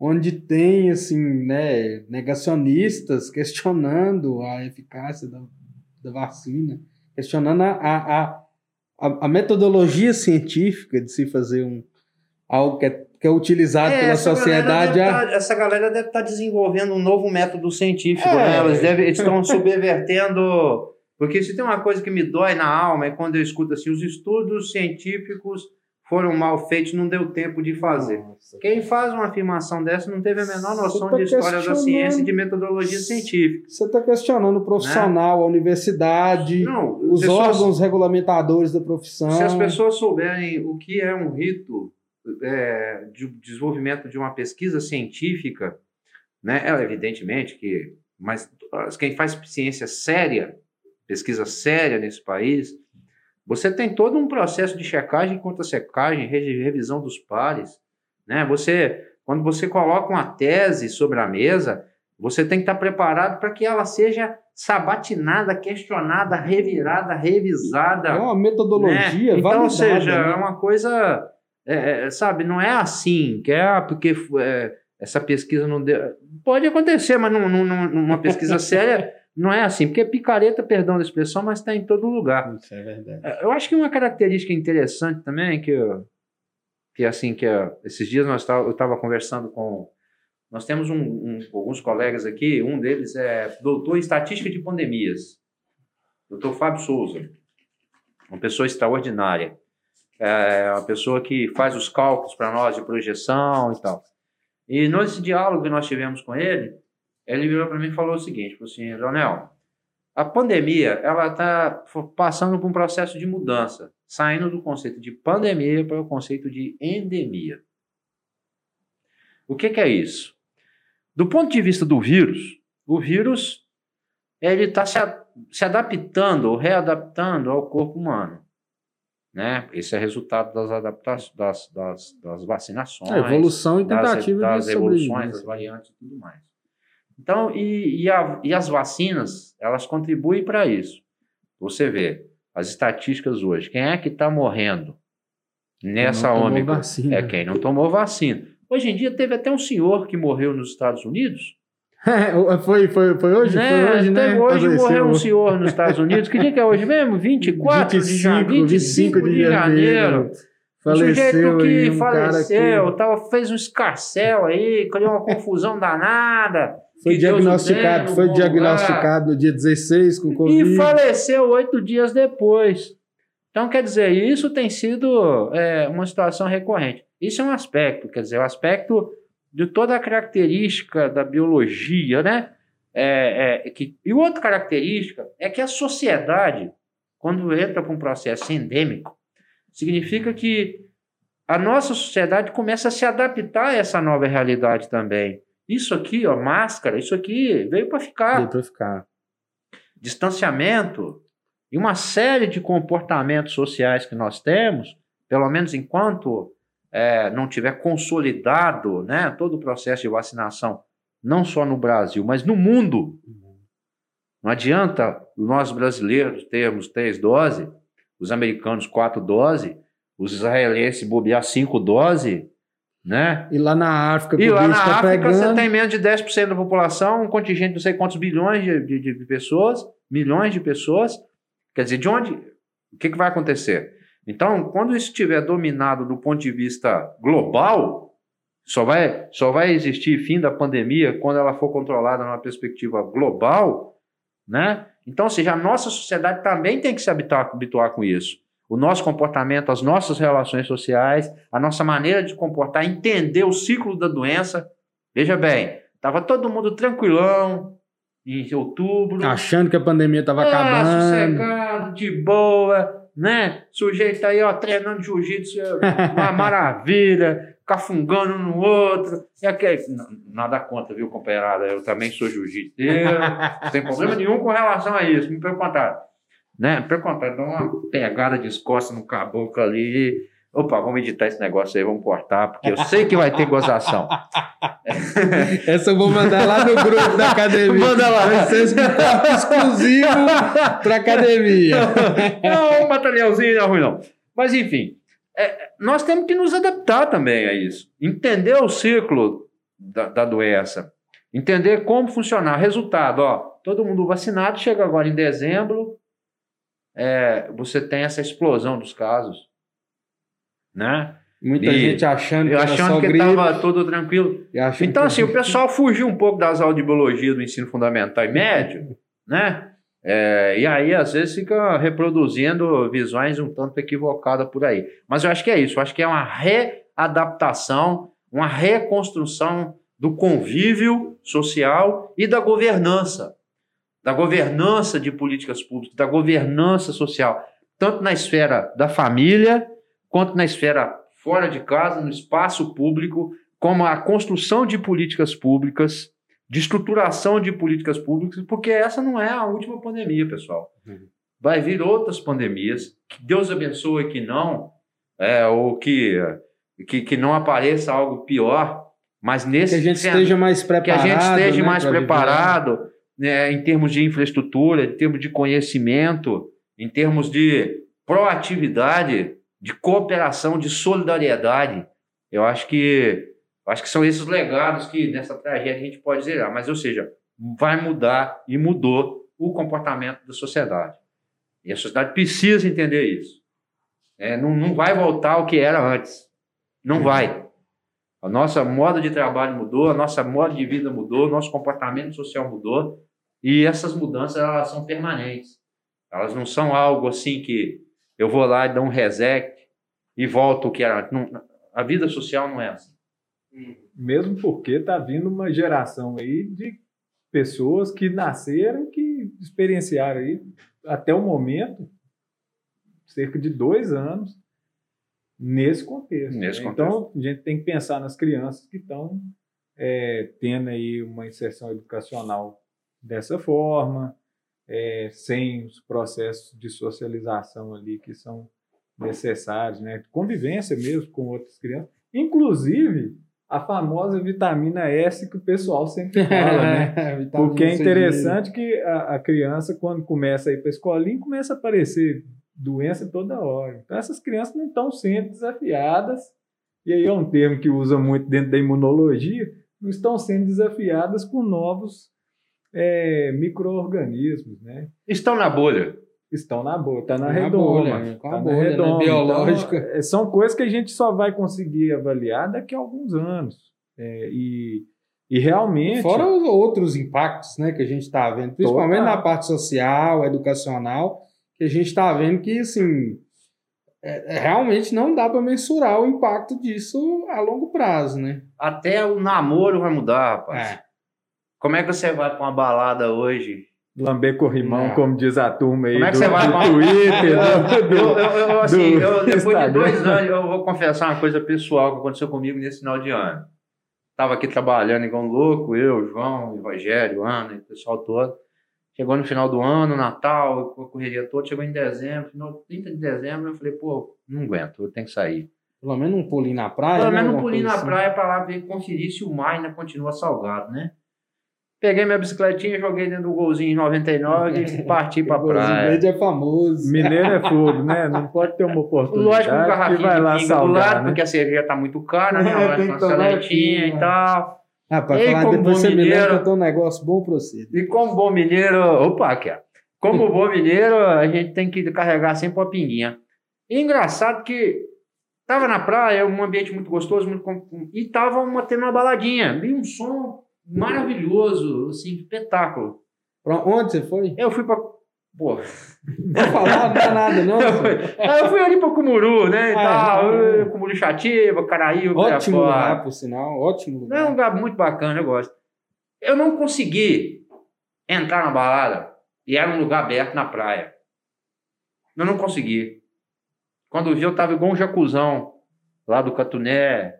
onde tem assim, né, negacionistas questionando a eficácia da, da vacina, questionando a, a, a, a, metodologia científica de se fazer um algo que é, que é utilizado é, pela sociedade. Galera tá, essa galera deve estar tá desenvolvendo um novo método científico, é. né? Eles, devem, eles estão subvertendo. Porque se tem uma coisa que me dói na alma é quando eu escuto assim, os estudos científicos foram mal feitos, não deu tempo de fazer. Nossa, Quem faz uma afirmação dessa não teve a menor noção tá de história da ciência e de metodologia científica. Você está questionando o profissional, né? a universidade, não, os pessoas, órgãos regulamentadores da profissão. Se as pessoas souberem o que é um rito é, de desenvolvimento de uma pesquisa científica, né, é evidentemente que, mas quem faz ciência séria, pesquisa séria nesse país, você tem todo um processo de checagem contra secagem, revisão dos pares. Né? Você, quando você coloca uma tese sobre a mesa, você tem que estar preparado para que ela seja sabatinada, questionada, revirada, revisada. É uma metodologia, né? Então, ou seja, né? é uma coisa, é, é, sabe, não é assim, que é porque é, essa pesquisa não deu. Pode acontecer, mas não, não, numa pesquisa séria não é assim, porque picareta, perdão da expressão, mas está em todo lugar. Isso é verdade. É, eu acho que uma característica interessante também, que, que assim, que esses dias nós eu estava conversando com. Nós temos um, um, alguns colegas aqui, um deles é doutor em estatística de pandemias, doutor Fábio Souza, uma pessoa extraordinária. É uma pessoa que faz os cálculos para nós de projeção e tal. E nesse diálogo que nós tivemos com ele, ele virou para mim e falou o seguinte, falou assim, Leonel, a pandemia ela está passando por um processo de mudança, saindo do conceito de pandemia para o conceito de endemia. O que, que é isso? Do ponto de vista do vírus, o vírus ele está se, se adaptando ou readaptando ao corpo humano. Né? Esse é resultado das adaptações, das, das, das vacinações, a evolução e tentativa das, das evoluções, das variantes e tudo mais. Então, e, e, a, e as vacinas, elas contribuem para isso. Você vê as estatísticas hoje. Quem é que está morrendo nessa ômega? É quem não tomou vacina. Hoje em dia teve até um senhor que morreu nos Estados Unidos. foi, foi, foi hoje? Né? Foi hoje, né? Hoje morreu um senhor nos Estados Unidos. Que dia que é hoje mesmo? 24 25, de janeiro. 25 de janeiro. Faleceu, o sujeito que um faleceu, que... Tava, fez um escarcel aí, criou uma confusão danada. Foi diagnosticado, foi diagnosticado no dia 16 com Covid. E faleceu oito dias depois. Então, quer dizer, isso tem sido é, uma situação recorrente. Isso é um aspecto, quer dizer, o um aspecto de toda a característica da biologia, né? É, é, que, e outra característica é que a sociedade, quando entra para um processo endêmico, significa que a nossa sociedade começa a se adaptar a essa nova realidade também. Isso aqui, ó, máscara, isso aqui veio para ficar. Veio para ficar. Distanciamento e uma série de comportamentos sociais que nós temos, pelo menos enquanto é, não tiver consolidado né, todo o processo de vacinação, não só no Brasil, mas no mundo. Não adianta nós brasileiros termos três doses, os americanos quatro doses, os israelenses bobear cinco doses, né? E lá na África, e lá na tá África você tem menos de 10% da população, um contingente de não sei quantos bilhões de, de, de, pessoas, milhões de pessoas. Quer dizer, de onde. O que, que vai acontecer? Então, quando isso estiver dominado do ponto de vista global, só vai, só vai existir fim da pandemia quando ela for controlada numa perspectiva global, né? Então, ou seja, a nossa sociedade também tem que se habituar, habituar com isso. O nosso comportamento, as nossas relações sociais, a nossa maneira de comportar, entender o ciclo da doença. Veja bem, estava todo mundo tranquilão em outubro. Achando que a pandemia estava é, acabando. Sossegado, de boa né? Sujeito aí, ó, treinando jiu-jitsu, uma maravilha, cafungando no outro. E aquele, nada contra, viu, companheirada? Eu também sou jiu-jiteiro, não tem problema nenhum com relação a isso, me pelo contrário. Né? Pelo contrário, dá uma pegada de escosta no caboclo ali Opa, vamos editar esse negócio aí, vamos cortar, porque eu sei que vai ter gozação. Essa eu vou mandar lá no grupo da academia. Manda lá. Vai ser exclusivo para academia. Não, um materialzinho não é ruim, não. Mas, enfim, é, nós temos que nos adaptar também a isso. Entender o ciclo da, da doença. Entender como funcionar. Resultado, ó, todo mundo vacinado, chega agora em dezembro, é, você tem essa explosão dos casos né? Muita e, gente achando que achando que estava tudo tranquilo. Então, assim, o pessoal fugiu um pouco das aulas de biologia do ensino fundamental e médio, né? É, e aí, às vezes, fica reproduzindo visões um tanto equivocadas por aí. Mas eu acho que é isso, eu acho que é uma readaptação, uma reconstrução do convívio social e da governança. Da governança de políticas públicas, da governança social, tanto na esfera da família, quanto na esfera fora de casa, no espaço público, como a construção de políticas públicas, de estruturação de políticas públicas, porque essa não é a última pandemia, pessoal. Uhum. Vai vir outras pandemias, que Deus abençoe que não, é, ou que, que, que não apareça algo pior, mas nesse que a gente esteja mais preparado, que a gente esteja né, mais preparado né, em termos de infraestrutura, em termos de conhecimento, em termos de proatividade de cooperação, de solidariedade. Eu acho que acho que são esses legados que nessa tragédia a gente pode zerar. Mas, ou seja, vai mudar e mudou o comportamento da sociedade. E a sociedade precisa entender isso. É, não, não vai voltar ao que era antes. Não vai. A nossa moda de trabalho mudou, a nossa moda de vida mudou, nosso comportamento social mudou. E essas mudanças elas são permanentes. Elas não são algo assim que eu vou lá e dou um reset e volto o que era. Não, a vida social não é assim. Mesmo porque está vindo uma geração aí de pessoas que nasceram, que experienciaram aí até o momento cerca de dois anos nesse contexto. Nesse né? contexto. Então a gente tem que pensar nas crianças que estão é, tendo aí uma inserção educacional dessa forma, é, sem os processos de socialização ali que são necessários, né? Convivência mesmo com outras crianças. Inclusive, a famosa vitamina S que o pessoal sempre fala, né? Porque é interessante que a, a, criança, quando começa a ir para a escolinha, começa a aparecer doença toda hora. Então, essas crianças não estão sendo desafiadas, e aí é um termo que usa muito dentro da imunologia, não estão sendo desafiadas com novos é, micro-organismos, né? Estão na bolha. Estão na bolha, está na, na redoma. Bolha, tá na bolha, né? redoma. Né? Biológica. Então, são coisas que a gente só vai conseguir avaliar daqui a alguns anos. É, e, e realmente. Fora os outros impactos né, que a gente está vendo, principalmente total. na parte social, educacional, que a gente está vendo que assim, é, é realmente não dá para mensurar o impacto disso a longo prazo, né? Até o namoro vai mudar, rapaz. É. Como é que você vai para uma balada hoje Lamber corrimão, como diz a turma aí Como é que do, você vai do Twitter. do, eu, eu, eu, assim, eu, depois de dois anos, eu vou confessar uma coisa pessoal que aconteceu comigo nesse final de ano. Estava aqui trabalhando igual um louco, eu, João, Rogério, Ana, o pessoal todo. Chegou no final do ano, Natal, a correria toda, chegou em dezembro, final 30 de dezembro, eu falei, pô, não aguento, eu tenho que sair. Pelo menos um pulinho na praia. Pelo né? menos um pulinho na assim. praia para lá ver, conferir se o mar ainda continua salgado, né? Peguei minha bicicletinha, joguei dentro do golzinho em 99 e parti pra praia. Verde é famoso. Mineiro é fogo, né? Não pode ter uma oportunidade Lógico, um garrafinho que vai lá de salgar, do lado, né? porque a cerveja tá muito cara, né? É, tem uma seletinha e tal. Ah, falar como depois você mineiro, me lembra que eu um negócio bom pra você. E como bom mineiro... Opa, aqui, ó. Como bom mineiro, a gente tem que carregar sempre uma pinguinha. E engraçado que tava na praia, um ambiente muito gostoso, muito... e tava uma, tendo uma baladinha. E um som maravilhoso, assim, espetáculo. Pra onde você foi? Eu fui pra. Pô. Não falar, não é nada, não. Eu fui, eu fui ali pra Cumuru, né? Ah, tal, é, Cumuru Chativa, Caraíba. Ótimo lugar, por sinal, ótimo lugar. É um lugar muito bacana, eu gosto. Eu não consegui entrar na balada e era um lugar aberto na praia. Eu não consegui. Quando eu vi, eu tava igual um jacuzão lá do Catuné.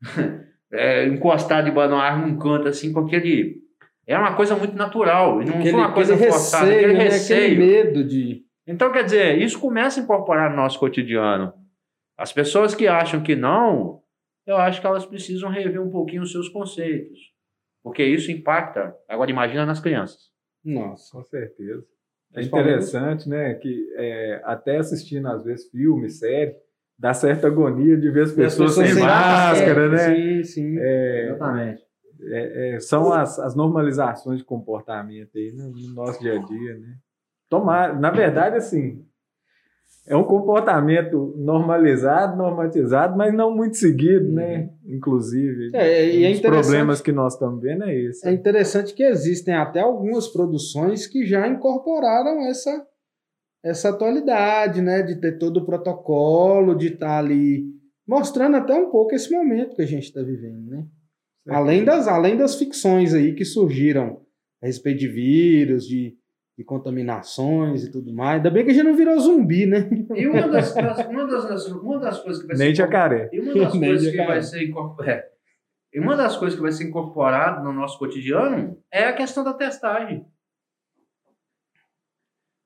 é, debaixo de uma árvore num canto, assim, com aquele. Era uma coisa muito natural, não aquele, foi uma coisa forçada, receio, aquele receio. Aquele medo de. Então, quer dizer, isso começa a incorporar no nosso cotidiano. As pessoas que acham que não, eu acho que elas precisam rever um pouquinho os seus conceitos. Porque isso impacta. Agora, imagina nas crianças. Nossa, com certeza. É interessante, né? Que é, até assistindo, às vezes, filmes, séries, dá certa agonia de ver as pessoas, pessoas sem, máscara, né? Sim, sim. É, Exatamente. É, é, são as, as normalizações de comportamento aí no, no, nosso dia a dia, né? Tomar, na verdade, assim, é um comportamento normalizado, normatizado, mas não muito seguido, né? Uhum. Inclusive, é, e é os problemas que nós estamos vendo é esse. É interessante que existem até algumas produções que já incorporaram essa essa atualidade, né? De ter todo o protocolo, de estar tá ali mostrando até um pouco esse momento que a gente está vivendo, né? Além das, além das ficções aí que surgiram a respeito de vírus, de, de contaminações e tudo mais. Ainda bem que a gente não virou zumbi, né? E uma das, uma das, uma das coisas que vai ser. Nem jacaré. E uma das coisas que vai ser incorporada. É, e uma das coisas que vai ser incorporada no nosso cotidiano é a questão da testagem.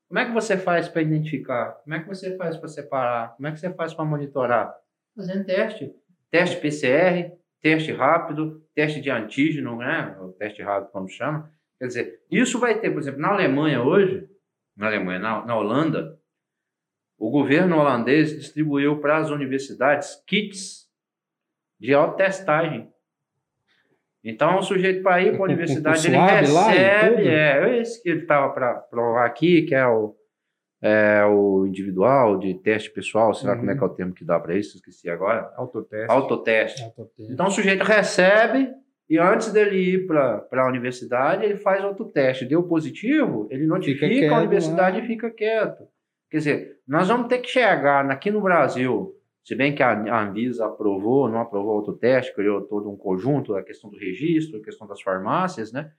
Como é que você faz para identificar? Como é que você faz para separar? Como é que você faz para monitorar? Fazendo teste. Teste PCR, teste rápido, teste de antígeno, né? O teste rápido, como chama. Quer dizer, isso vai ter, por exemplo, na Alemanha hoje, na Alemanha, na, na Holanda, o governo holandês distribuiu para as universidades kits de autotestagem então, o sujeito para ir para a universidade, ele recebe, é, esse que ele estava para provar aqui, que é o, é o individual, de teste pessoal, sei lá uhum. como é que é o termo que dá para isso, esqueci agora. Autoteste. Autoteste. Autoteste. Então, o sujeito recebe e antes dele ir para a universidade, ele faz outro teste. Deu positivo, ele notifica quieto, a universidade né? e fica quieto. Quer dizer, nós vamos ter que chegar aqui no Brasil se bem que a Anvisa aprovou, não aprovou outro teste, criou todo um conjunto, a questão do registro, a questão das farmácias, né?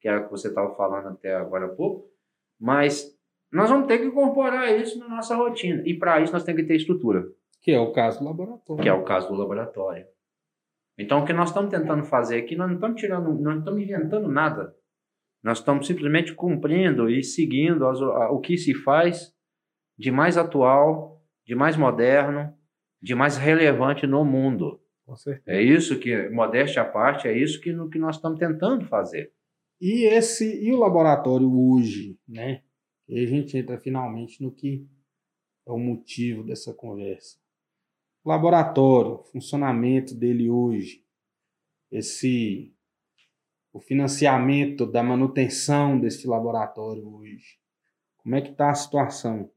Que era o que você estava falando até agora há pouco. Mas nós vamos ter que incorporar isso na nossa rotina. E para isso nós temos que ter estrutura. Que é o caso do laboratório. Que é o caso do laboratório. Então, o que nós estamos tentando fazer aqui, nós não estamos tirando, não estamos inventando nada. Nós estamos simplesmente cumprindo e seguindo as, o que se faz de mais atual, de mais moderno, de mais relevante no mundo. É isso que, modéstia à parte, é isso que, no, que nós estamos tentando fazer. E esse e o laboratório hoje, né? E a gente entra finalmente no que é o motivo dessa conversa. O laboratório, funcionamento dele hoje, esse o financiamento da manutenção desse laboratório hoje. Como é que está a situação?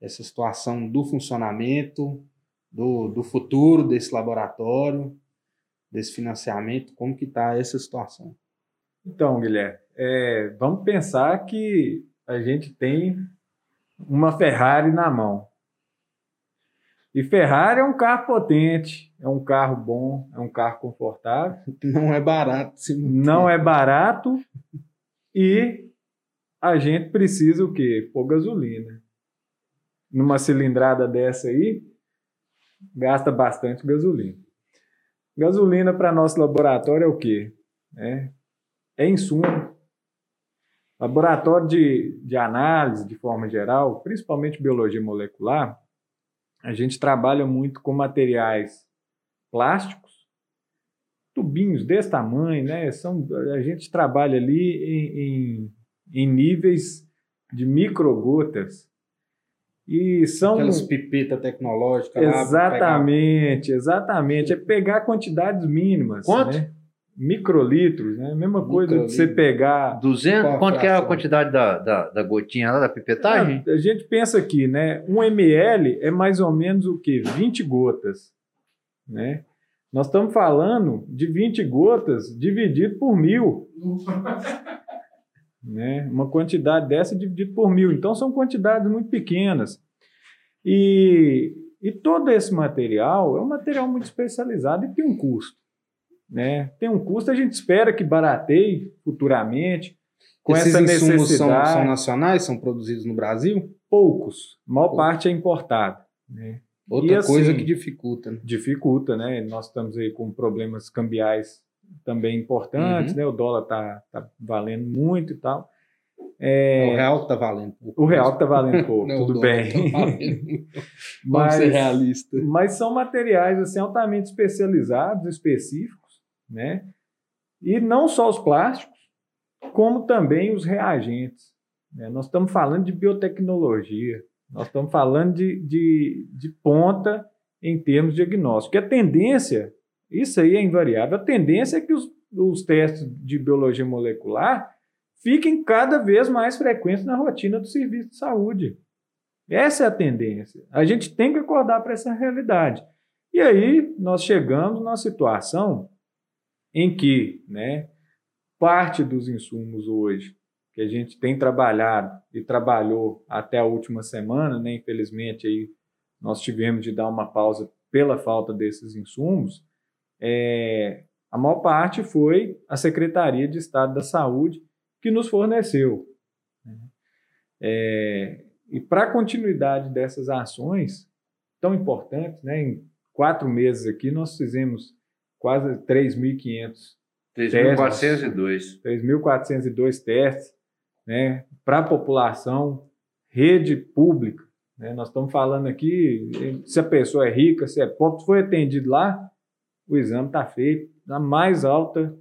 Essa situação do funcionamento, do, do futuro desse laboratório, desse financiamento, como que está essa situação? Então, Guilherme, é, vamos pensar que a gente tem uma Ferrari na mão. E Ferrari é um carro potente, é um carro bom, é um carro confortável. Não é barato. Não é barato e a gente precisa o quê? Pôr gasolina. Numa cilindrada dessa aí, gasta bastante gasolina. Gasolina para nosso laboratório é o quê? É, é insumo. Laboratório de, de análise, de forma geral, principalmente biologia molecular, a gente trabalha muito com materiais plásticos, tubinhos desse tamanho, né? São, a gente trabalha ali em, em, em níveis de microgotas. E são. Aquelas pipetas tecnológicas. Exatamente, lá, exatamente. É pegar quantidades mínimas. Quanto? Né? Microlitros, né? Mesma coisa de você pegar. 200? Quanto que é a quantidade da, da, da gotinha lá, da pipetagem? A, a gente pensa aqui, né? Um ml é mais ou menos o quê? 20 gotas. Né? Nós estamos falando de 20 gotas dividido por mil. né? Uma quantidade dessa dividido por mil. Então, são quantidades muito pequenas. E, e todo esse material é um material muito especializado e tem um custo. Né? Tem um custo, a gente espera que barateie futuramente. Com Esses essa necessidade. São, são nacionais? São produzidos no Brasil? Poucos. A maior parte é importada. Né? Outra E, assim, coisa que dificulta. Né? dificulta, né? Nós estamos aí com problemas cambiais também importantes, Uhum. né? O dólar tá, tá valendo muito e tal. É, o real tá valendo. pouco. o real está valendo pouco, Não, tudo bem. tá muito. Vamos mas, ser realistas. mas são materiais assim, altamente especializados, específicos, né? E não só os plásticos, como também os reagentes. né? Nós estamos falando de biotecnologia, nós estamos falando de, de, de ponta em termos diagnósticos. E a tendência, isso aí é invariável, a tendência é que os, os testes de biologia molecular fiquem cada vez mais frequentes na rotina do serviço de saúde. Essa é a tendência. A gente tem que acordar para essa realidade. E aí nós chegamos numa situação em que né, parte dos insumos hoje que a gente tem trabalhado e trabalhou até a última semana, né, infelizmente aí nós tivemos de dar uma pausa pela falta desses insumos, é, a maior parte foi a Secretaria de Estado da Saúde que nos forneceu. né. É, e para a continuidade dessas ações tão importantes, né, em quatro meses aqui nós fizemos quase 3.500 3.402. 3.402 testes né, para a população, rede pública. Né? Nós estamos falando aqui, se a pessoa é rica, se é pobre, foi atendido lá, o exame está feito na mais alta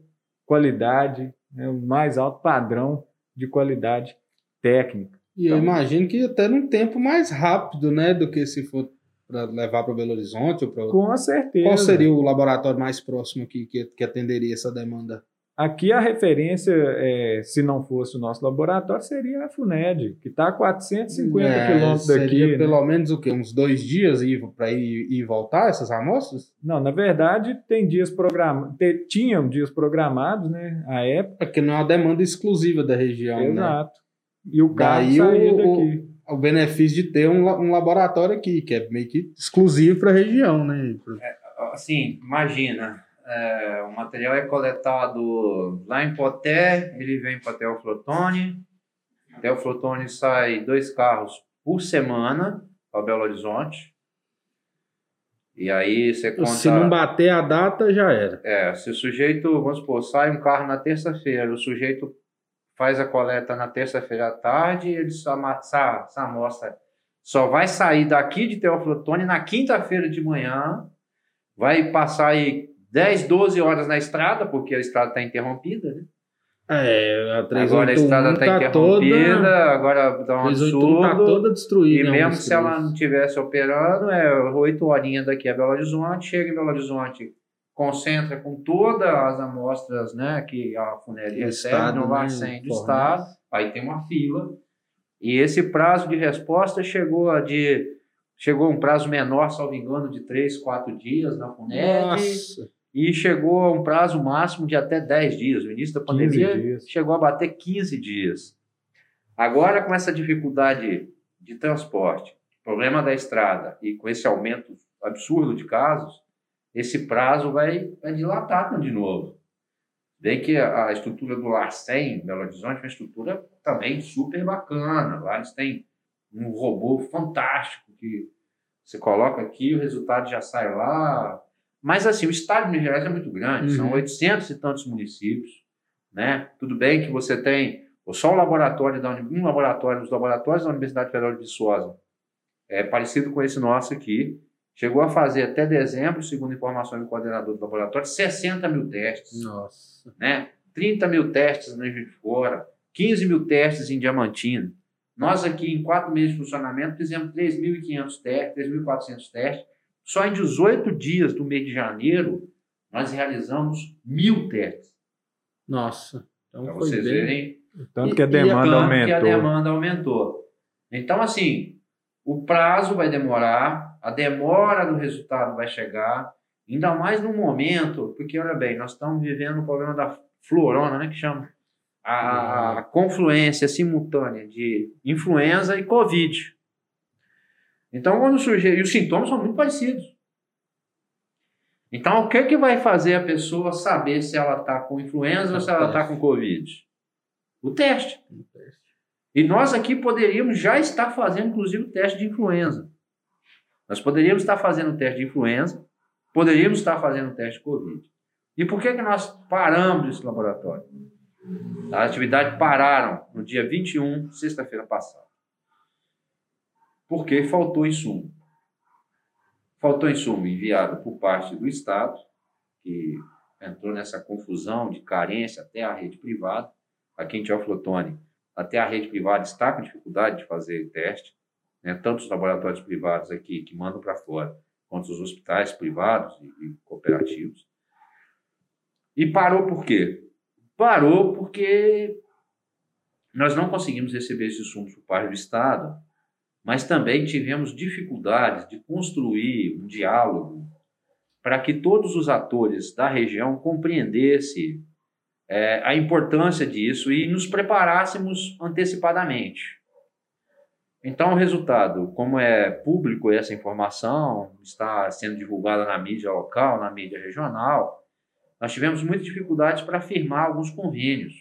qualidade, né, o mais alto padrão de qualidade técnica. E eu Então- imagino que até num tempo mais rápido, né? Do que se for para levar para Belo Horizonte ou para. Com certeza. Qual seria o laboratório mais próximo aqui que, que atenderia essa demanda? Aqui a referência, é, se não fosse o nosso laboratório, seria a FUNED, que está a 450 É, quilômetros seria daqui. né? pelo menos o quê? Uns dois dias para ir, e voltar essas amostras? Não, na verdade, tem dias programados, tinham dias programados, né? A época. É porque não é uma demanda exclusiva da região, né? Exato. E o carro Daí saía o- daqui. O benefício de ter um, um laboratório aqui, que é meio que exclusivo para a região, né? Assim, imagina, é, o material é coletado lá em Poté, ele vem para Teoflotone. Teoflotone sai dois carros por semana para Belo Horizonte. E aí você conta... Se não bater a data, já era. É, se o sujeito, vamos supor, sai um carro na terça-feira, o sujeito faz a coleta na terça-feira à tarde, ele só, essa, essa amostra só vai sair daqui de Teoflotone na quinta-feira de manhã, vai passar aí 10, 12 horas na estrada, porque a estrada está interrompida, né? É, a 381 Agora a estrada está tá interrompida, toda, agora está um 381 tá absurdo. toda destruída. E em mesmo se ela não estivesse operando, é oito horinhas daqui a Belo Horizonte, chega em Belo Horizonte, concentra com todas as amostras né, que a FUNEL Do recebe estado, no né, LACEN do. Estado, aí tem uma fila, e esse prazo de resposta chegou a de chegou um prazo menor, salvo engano, de três, quatro dias na FUNEL, Nossa. E chegou a um prazo máximo de até 10 dias. No início da 15 pandemia, chegou a bater 15 dias. Agora, com essa dificuldade de transporte, problema da estrada e com esse aumento absurdo de casos, esse prazo vai, vai dilatar de novo. Bem que a, estrutura do LACEN, Belo Horizonte, é uma estrutura também super bacana. Lá eles têm um robô fantástico que você coloca aqui, o resultado já sai lá. Mas, assim, o estado de Minas Gerais é muito grande, são Uhum. 800 e tantos municípios. Né? Tudo bem que você tem só o laboratório, da, um laboratório, os laboratórios da Universidade Federal de Viçosa, é parecido com esse nosso aqui, chegou a fazer até dezembro, segundo informações do coordenador do laboratório, 60 mil testes Nossa. né? 30 mil testes na Juiz de Fora, 15 mil testes em Diamantina. Nós aqui, em quatro meses de funcionamento, fizemos 3.500 testes, 3.400 testes. Só em 18 dias do mês de janeiro, nós realizamos mil testes. Nossa. Então Para foi vocês bem. verem Tanto E- que a e demanda tanto que a aumentou. demanda aumentou. Então, assim, o prazo vai demorar, a demora do resultado vai chegar, ainda mais no momento, porque, olha bem, nós estamos vivendo o problema da florona, né, que chama a, a confluência simultânea de influenza e Covid. Então, quando surgir, e os sintomas são muito parecidos. Então, o que, que vai fazer a pessoa saber se ela está com influenza ou se ela está com Covid? O teste. E nós aqui poderíamos já estar fazendo, inclusive, o teste de influenza. Nós poderíamos estar fazendo o teste de influenza, poderíamos estar fazendo o teste de Covid. E por que, que nós paramos esse laboratório? As atividades pararam no dia 21, sexta-feira passada. Porque faltou insumo. Faltou insumo enviado por parte do Estado, que entrou nessa confusão de carência até a rede privada. Aqui em Teoflotone, até a rede privada está com dificuldade de fazer teste, né? tanto os laboratórios privados aqui que mandam para fora, quanto os hospitais privados e, e cooperativos. E parou por quê? Parou porque nós não conseguimos receber esses insumos por parte do Estado, mas também tivemos dificuldades de construir um diálogo para que todos os atores da região compreendessem é, a importância disso e nos preparássemos antecipadamente. Então, o resultado, como é público essa informação, está sendo divulgada na mídia local, na mídia regional, nós tivemos muitas dificuldades para firmar alguns convênios.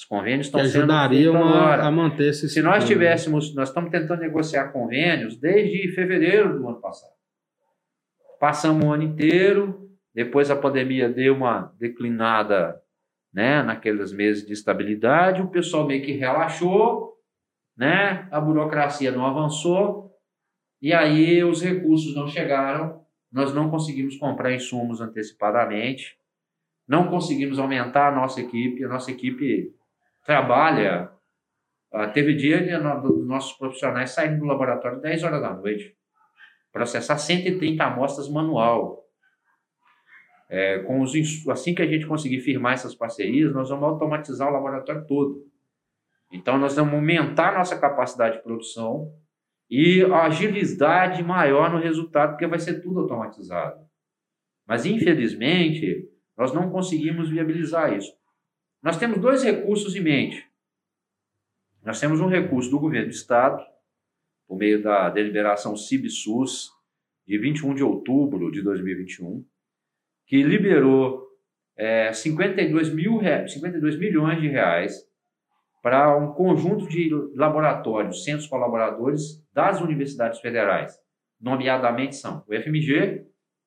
Os convênios Que estão sendo ajudariam feitos a, a manter esse Se nós tivéssemos, nós estamos tentando negociar convênios desde fevereiro do ano passado. Passamos o ano inteiro, depois a pandemia deu uma declinada, né, naqueles meses de estabilidade, o pessoal meio que relaxou, né, a burocracia não avançou, e aí os recursos não chegaram, nós não conseguimos comprar insumos antecipadamente, não conseguimos aumentar a nossa equipe, a nossa equipe trabalha ah, teve dia dos nossos profissionais saindo do laboratório 10 horas da noite, processar 130 amostras manual. É, com os, assim que a gente conseguir firmar essas parcerias, nós vamos automatizar o laboratório todo. Então, nós vamos aumentar nossa capacidade de produção e a agilidade maior no resultado, porque vai ser tudo automatizado. Mas, infelizmente, nós não conseguimos viabilizar isso. Nós temos dois recursos em mente. Nós temos um recurso do governo do Estado, por meio da deliberação CIB-SUS, de 21 de outubro de 2021, que liberou é, 52, mil, re- 52 milhões de reais para um conjunto de laboratórios, centros colaboradores das universidades federais, nomeadamente são o FMG,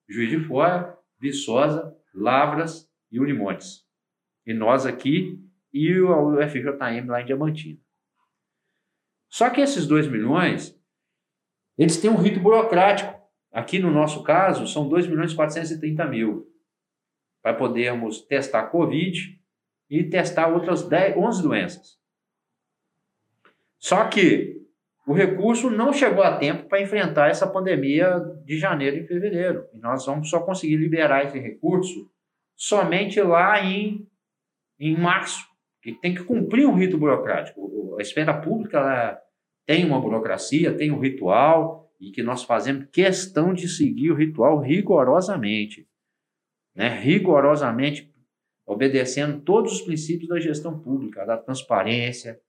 Juiz de Fora, Viçosa, Lavras e Unimontes. E nós aqui e o FJM lá em Diamantina. Só que esses 2 milhões, eles têm um rito burocrático aqui no nosso caso, são 2 milhões e 430 mil para podermos testar Covid e testar outras 10, 11 doenças. Só que o recurso não chegou a tempo para enfrentar essa pandemia de janeiro e fevereiro. E nós vamos só conseguir liberar esse recurso somente lá em, em março, que tem que cumprir um rito burocrático. A esfera pública tem uma burocracia, tem um ritual, e que nós fazemos questão de seguir o ritual rigorosamente. Né? Rigorosamente, obedecendo todos os princípios da gestão pública, da transparência,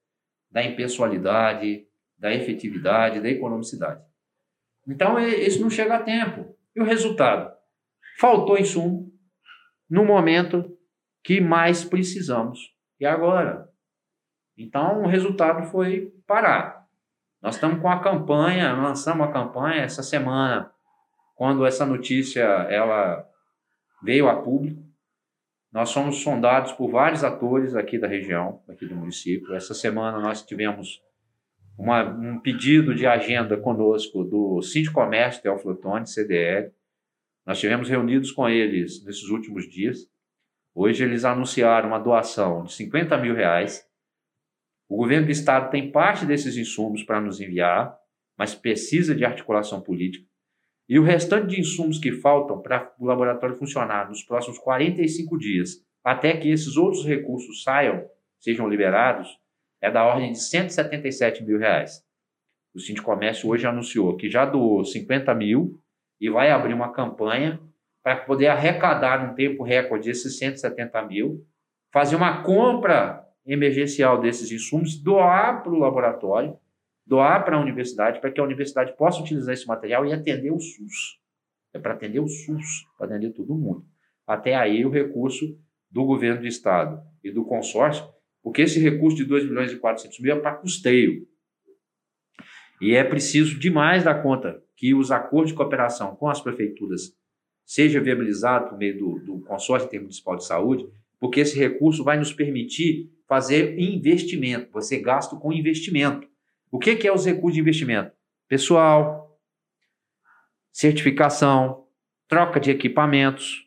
da impessoalidade, da efetividade, da economicidade. Então, isso não chega a tempo. E o resultado? Faltou insumo no momento que mais precisamos. E agora? Então, o resultado foi parar. Nós estamos com a campanha, lançamos a campanha essa semana, quando essa notícia ela veio a público. Nós somos sondados por vários atores aqui da região, aqui do município. Essa semana nós tivemos uma, um pedido de agenda conosco do Comércio Teoflotone, CDL. Nós tivemos reunidos com eles nesses últimos dias. Hoje eles anunciaram uma doação de 50 mil reais. O governo do estado tem parte desses insumos para nos enviar, mas precisa de articulação política. E o restante de insumos que faltam para o laboratório funcionar nos próximos 45 dias, até que esses outros recursos saiam, sejam liberados, é da ordem de 177 mil reais. O Sindicomércio hoje anunciou que já doou 50 mil e vai abrir uma campanha para poder arrecadar num tempo recorde esses 170 mil, fazer uma compra emergencial desses insumos, doar para o laboratório doar para a universidade, para que a universidade possa utilizar esse material e atender o SUS. É para atender o SUS, para atender todo mundo. Até aí o recurso do governo do estado e do consórcio, porque esse recurso de 2 milhões e 400 mil é para custeio. E é preciso demais dar conta que os acordos de cooperação com as prefeituras seja viabilizado por meio do, do consórcio intermunicipal de saúde, porque esse recurso vai nos permitir fazer investimento, você gasta com investimento. O que, que é os recursos de investimento? Pessoal, certificação, troca de equipamentos,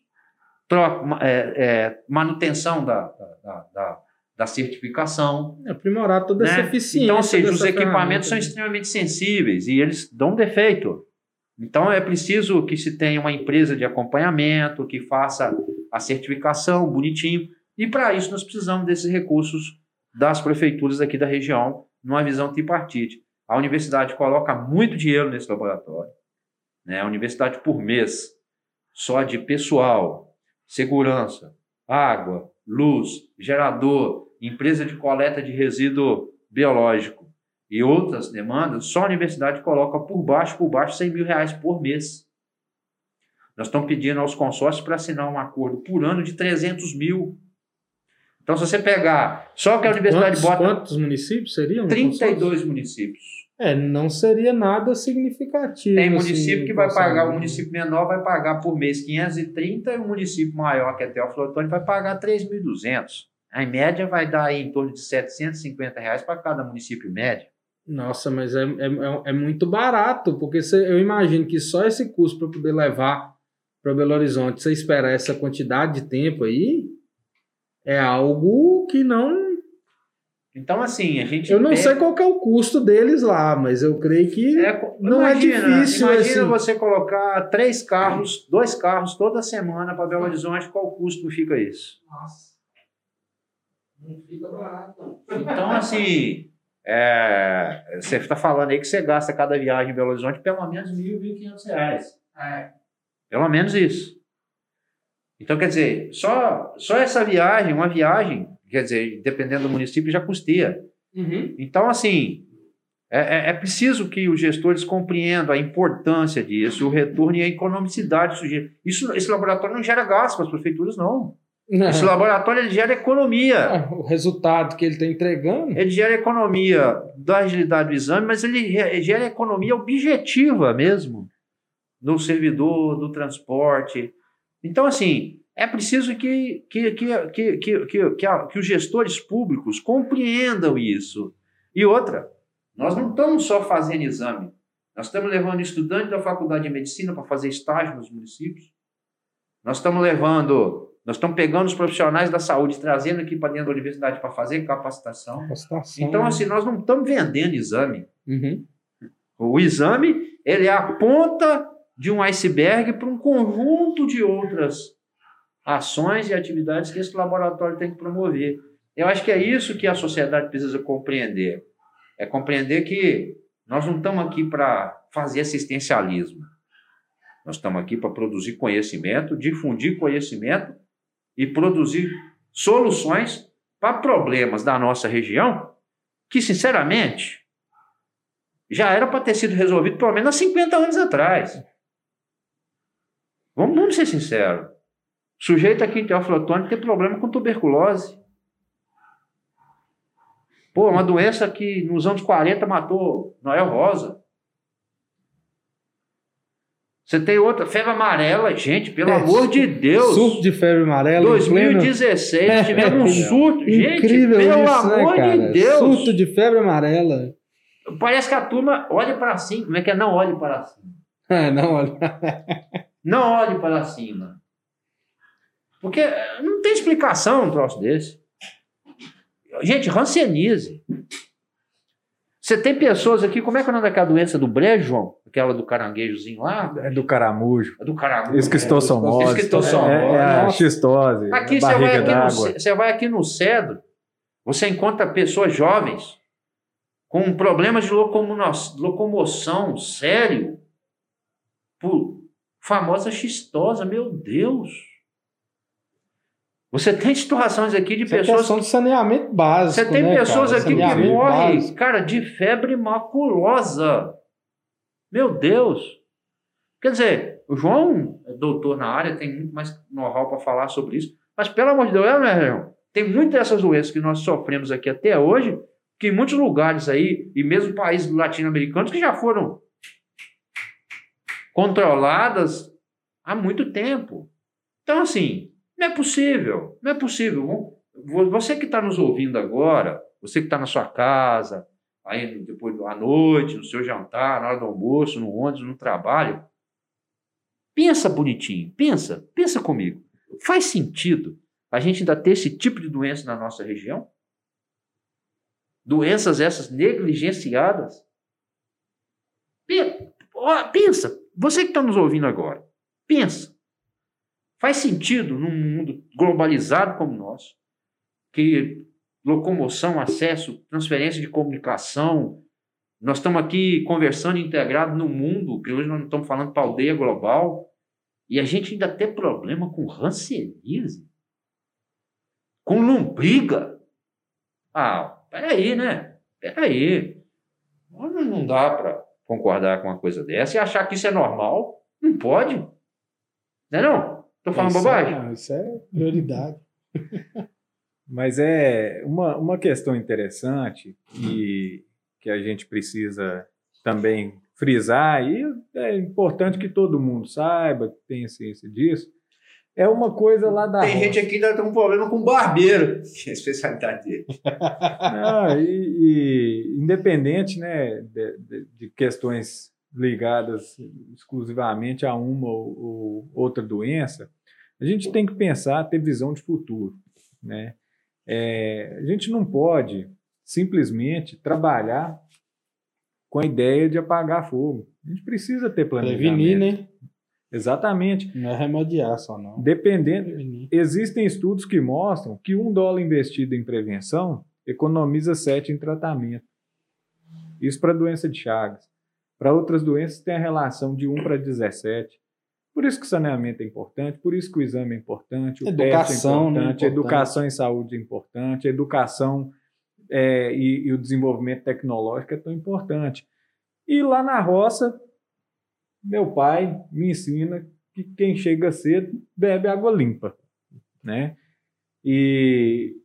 troca, é, é, manutenção da, da, da, da certificação. É aprimorar toda né? essa eficiência. Então, ou seja, os equipamentos são extremamente sensíveis e eles dão defeito. Então, é preciso que se tenha uma empresa de acompanhamento, que faça a certificação bonitinho. E para isso, nós precisamos desses recursos das prefeituras aqui da região numa visão tripartite. A universidade coloca muito dinheiro nesse laboratório. Né? A universidade, por mês, só de pessoal, segurança, água, luz, gerador, empresa de coleta de resíduo biológico e outras demandas, só a universidade coloca por baixo, por baixo, 100 mil reais por mês. Nós estamos pedindo aos consórcios para assinar um acordo por ano de 300 mil então, se você pegar só que a universidade quantos, bota. Quantos municípios seriam? 32 municípios. É, não seria nada significativo. Tem município assim, que vai pagar, o município menor vai pagar por mês 530 e o município maior, que é Teófilo Otoni, vai pagar 3.200. A média vai dar em torno de 750 reais para cada município médio. Nossa, mas é, é, é muito barato, porque você, eu imagino que só esse custo para poder levar para Belo Horizonte, você esperar essa quantidade de tempo aí, é algo que não. Então, assim, a gente. Eu não sei qual é o custo deles lá, mas eu creio que é, não é imagina, é difícil. Imagina assim. você colocar três carros, dois carros toda semana para Belo Horizonte, qual custo fica isso? Nossa. Não fica barato. Então, assim. É, você está falando aí que você gasta cada viagem em Belo Horizonte pelo menos mil, mil quinhentos reais. É. Pelo menos isso. Então, quer dizer, só, só essa viagem, uma viagem, quer dizer, dependendo do município, já custeia. Uhum. Então, assim, é, é, é, preciso que os gestores compreendam a importância disso, o retorno e a economicidade. Isso, esse laboratório não gera gasto para as prefeituras, não. Não. Esse laboratório ele gera economia. Ah, o resultado que ele está entregando. Ele gera economia da agilidade do exame, mas ele gera economia objetiva mesmo. No servidor, do transporte, então, assim, é preciso que, que, que, que, que, que, que, os gestores públicos compreendam isso. E outra, nós não estamos só fazendo exame, Nós estamos levando estudantes da faculdade de medicina para fazer estágio nos municípios. Nós estamos levando, nós estamos pegando os profissionais da saúde, trazendo aqui para dentro da universidade para fazer capacitação. Capacitação. Então, assim, nós não estamos vendendo exame. Uhum. O exame, ele é a ponta de um iceberg para um conjunto de outras ações e atividades que esse laboratório tem que promover. Eu acho que é isso que a sociedade precisa compreender. É compreender que nós não estamos aqui para fazer assistencialismo. Nós estamos aqui para produzir conhecimento, difundir conhecimento e produzir soluções para problemas da nossa região que, sinceramente, já era para ter sido resolvido pelo menos há 50 anos atrás. Vamos, vamos ser sinceros. O sujeito aqui em Teófilo tem problema com tuberculose. Pô, uma doença que nos anos 40 matou Noel Rosa. Você tem outra, febre amarela, gente, pelo é, amor de Deus. Surto de febre amarela. 2016, pleno... tivemos um surto. gente, Incrível pelo isso, amor né, de Deus. Surto de febre amarela. Parece que a turma olha para cima. Como é que é? Não olhe para cima. É, não olhe. não olhe para cima. Porque não tem explicação um troço desse. Gente, rancianize. Você tem pessoas aqui, como é que é o nome daquela doença do brejo, João? Aquela do caranguejozinho lá? É do caramujo. É do caramujo. Esquistossomose. É, Esquistossomose. É, é a xistose. Aqui você vai aqui, no, você vai aqui no cedro, você encontra pessoas jovens com problemas de locomoção sério por famosa xistosa. Meu Deus! Você tem situações aqui de Isso é pessoas. Questão de saneamento básico. Você tem né, pessoas cara? aqui que morrem, cara, de febre maculosa. Meu Deus! Quer dizer, o João é doutor na área, tem muito mais know-how para falar sobre isso. Mas, pelo amor de Deus, é, né, João? Tem muitas dessas doenças que nós sofremos aqui até hoje, que em muitos lugares aí, e mesmo países latino-americanos, que já foram controladas há muito tempo. Então, assim, não é possível, não é possível. Você que está nos ouvindo agora, você que está na sua casa, aí depois à noite, no seu jantar, na hora do almoço, no ônibus, no trabalho, pensa bonitinho, pensa, pensa comigo. Faz sentido a gente ainda ter esse tipo de doença na nossa região? Doenças essas negligenciadas? Pensa, você que está nos ouvindo agora, pensa. Faz sentido num mundo globalizado como o nosso, que locomoção, acesso, transferência de comunicação, nós estamos aqui conversando integrado no mundo, que hoje nós não estamos falando para aldeia global, e a gente ainda tem problema com rancenismo, com lombriga. Ah, peraí, né? Peraí. Não dá para concordar com uma coisa dessa e achar que isso é normal. Não pode. Não é não? Estou falando isso bobagem? É, isso é prioridade. Mas é uma, uma questão interessante e que a gente precisa também frisar, e é importante que todo mundo saiba, que tenha ciência disso, é uma coisa lá da. Tem roça. gente aqui que ainda tem um problema com barbeiro, que é a especialidade dele. Ah, e, e, independente né, de, de, de, questões ligadas exclusivamente a uma ou, ou outra doença, a gente tem que pensar, ter visão de futuro. Né? É, a gente não pode simplesmente trabalhar com a ideia de apagar fogo. A gente precisa ter planejamento. Prevenir, né? Exatamente. Não é remediar só, não. Dependendo. Prevenir. Existem estudos que mostram que um dólar investido em prevenção economiza sete em tratamento. Isso para doença de Chagas. Para outras doenças tem a relação de 1 para 17. Por isso que o saneamento é importante, por isso que o exame é importante, o educação, teste é importante, né, educação em saúde é importante, educação é, e, e o desenvolvimento tecnológico é tão importante. E lá na roça, meu pai me ensina que quem chega cedo bebe água limpa, né? E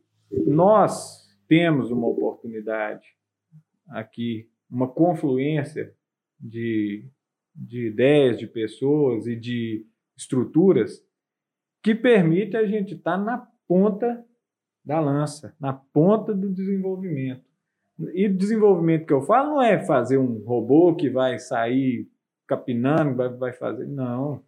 nós temos uma oportunidade aqui, uma confluência de de ideias, de pessoas e de estruturas que permite a gente estar tá na ponta da lança, na ponta do desenvolvimento. E desenvolvimento que eu falo não é fazer um robô que vai sair capinando, vai, vai fazer. Não.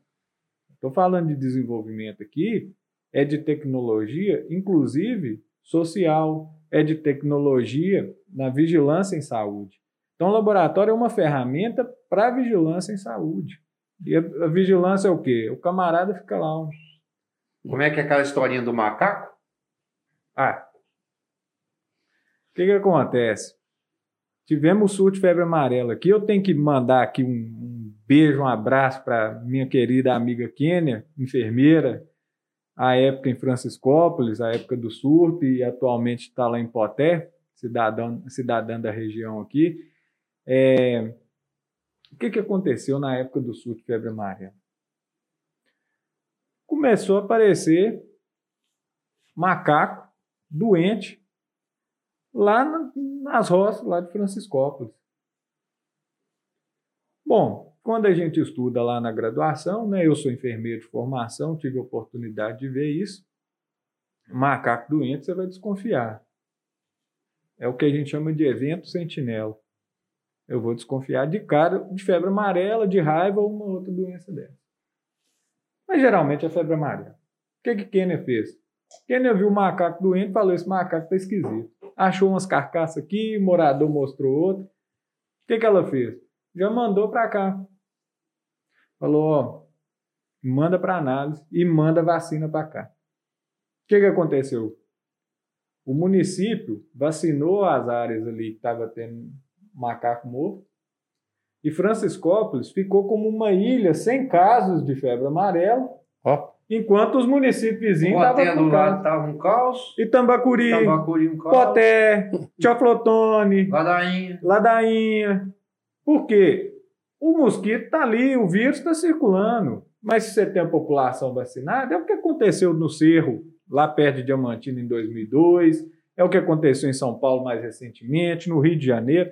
Estou falando de desenvolvimento aqui, é de tecnologia, inclusive social, é de tecnologia na vigilância em saúde. Então, o laboratório é uma ferramenta para vigilância em saúde. E a, a, vigilância é o quê? O camarada fica lá. Um... Como é que é aquela historinha do macaco? Ah. O que, que acontece? Tivemos o surto de febre amarela aqui. Eu tenho que mandar aqui um, um beijo, um abraço para minha querida amiga Kênia, enfermeira, à época em Franciscópolis, à época do surto, e atualmente está lá em Poté, cidadão, cidadã da região aqui. É, o que, que aconteceu na época do surto de febre amarela? Começou a aparecer macaco doente lá nas roças lá de Franciscópolis. Bom, quando a gente estuda lá na graduação, né, eu sou enfermeiro de formação, tive a oportunidade de ver isso. Macaco doente, você vai desconfiar. É o que a gente chama de evento sentinela eu vou desconfiar de cara de febre amarela, de raiva ou uma outra doença dessa. Mas geralmente é febre amarela. O que que Kenner fez? Kenner viu o macaco doente e falou: esse macaco tá esquisito. Achou umas carcaças aqui, morador mostrou outra. O que que ela fez? Já mandou para cá. Falou: ó, manda para análise e manda vacina para cá. O que que aconteceu? O município vacinou as áreas ali que estava tendo macaco morto. E Franciscópolis ficou como uma ilha sem casos de febre amarela, oh. enquanto os municípios vizinhos estavam Tava um caos. E Tambacuri, Tambacuri um caos. Poté, Tioflotone, Ladainha. Ladainha. Por quê? O mosquito está ali, o vírus está circulando. Mas se você tem a população vacinada, é o que aconteceu no Cerro, lá perto de Diamantina, em 2002, é o que aconteceu em São Paulo mais recentemente, no Rio de Janeiro.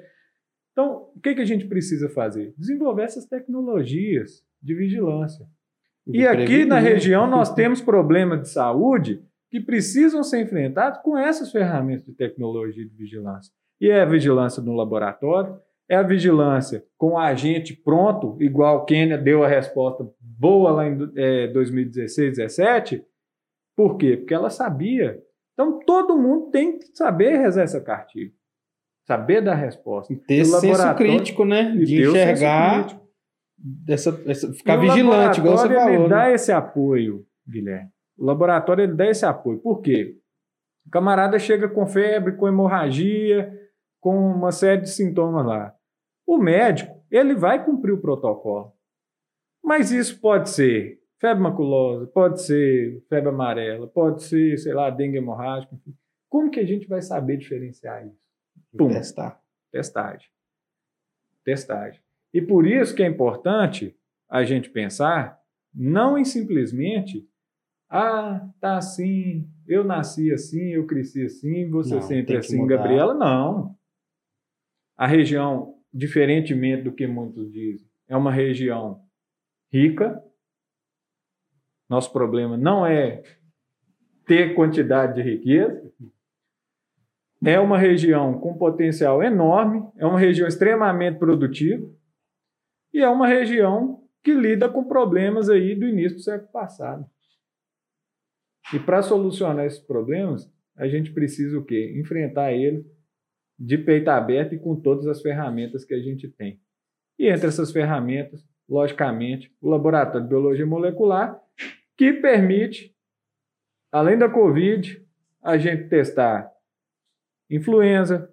Então, o que, que a gente precisa fazer? Desenvolver essas tecnologias de vigilância. E aqui na região nós temos problemas de saúde que precisam ser enfrentados com essas ferramentas de tecnologia de vigilância. E é a vigilância no laboratório, é a vigilância com o agente pronto, igual o Quênia deu a resposta boa lá em é, 2016, 2017. Por quê? Porque ela sabia. Então todo mundo tem que saber rezar essa cartilha. Saber dar resposta. E ter senso crítico, né? De enxergar, dessa, essa, ficar vigilante, igual você falou. Ele né? dá esse apoio, Guilherme. O laboratório ele dá esse apoio. Por quê? O camarada chega com febre, com hemorragia, com uma série de sintomas lá. O médico, ele vai cumprir o protocolo. Mas isso pode ser febre maculosa, pode ser febre amarela, pode ser, sei lá, dengue hemorrágica. Como que a gente vai saber diferenciar isso? Pum. Testar. Testagem. Testagem. E por isso que é importante a gente pensar não em simplesmente ah, tá assim, eu nasci assim, eu cresci assim, você não, sempre assim, Gabriela. Não. A região, diferentemente do que muitos dizem, é uma região rica. Nosso problema não é ter quantidade de riqueza, é uma região com potencial enorme, é uma região extremamente produtiva e é uma região que lida com problemas aí do início do século passado. E para solucionar esses problemas, a gente precisa o quê? Enfrentar ele de peito aberto e com todas as ferramentas que a gente tem. E entre essas ferramentas, logicamente, o laboratório de biologia molecular, que permite, além da COVID, a gente testar influenza,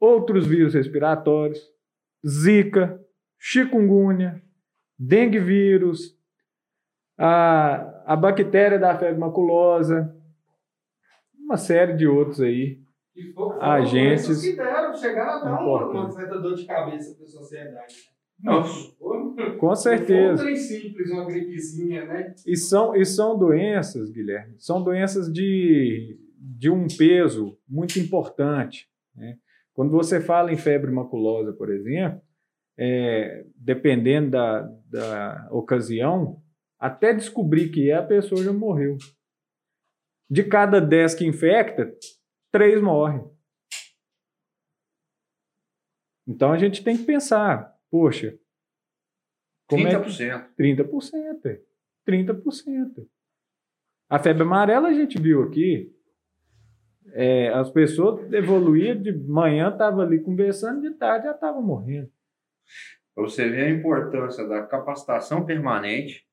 outros vírus respiratórios, zika, chikungunya, dengue vírus, a, a bactéria da febre maculosa, uma série de outros aí. E foram, agentes que deram, chegaram a dar uma, uma certa dor de cabeça para a sociedade. Nossa, com certeza. Um simples, uma gripezinha, né? E são, e são doenças, Guilherme, são doenças de de um peso muito importante. Né? Quando você fala em febre maculosa, por exemplo, é, dependendo da, da ocasião, até descobrir que é, a pessoa já morreu. De cada 10 que infecta, 3 morrem. Então a gente tem que pensar, poxa, como 30%. é que... 30%. 30%. A febre amarela a gente viu aqui, é, as pessoas evoluíam de manhã, estavam ali conversando, de tarde já estavam morrendo. Para você ver a importância da capacitação permanente,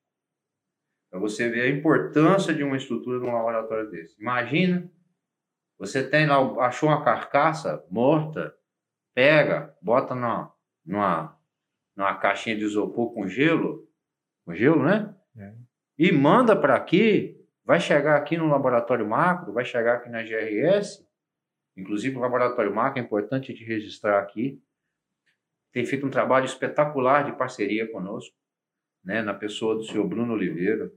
para você ver a importância de uma estrutura de um laboratório desse. Imagina, você tem lá, achou uma carcaça morta, pega, bota numa, numa, numa caixinha de isopor com gelo, com gelo, né? É. E manda para aqui, vai chegar aqui no laboratório macro, vai chegar aqui na GRS, inclusive o laboratório macro é importante de registrar aqui, tem feito um trabalho espetacular de parceria conosco, né, na pessoa do senhor Bruno Oliveira,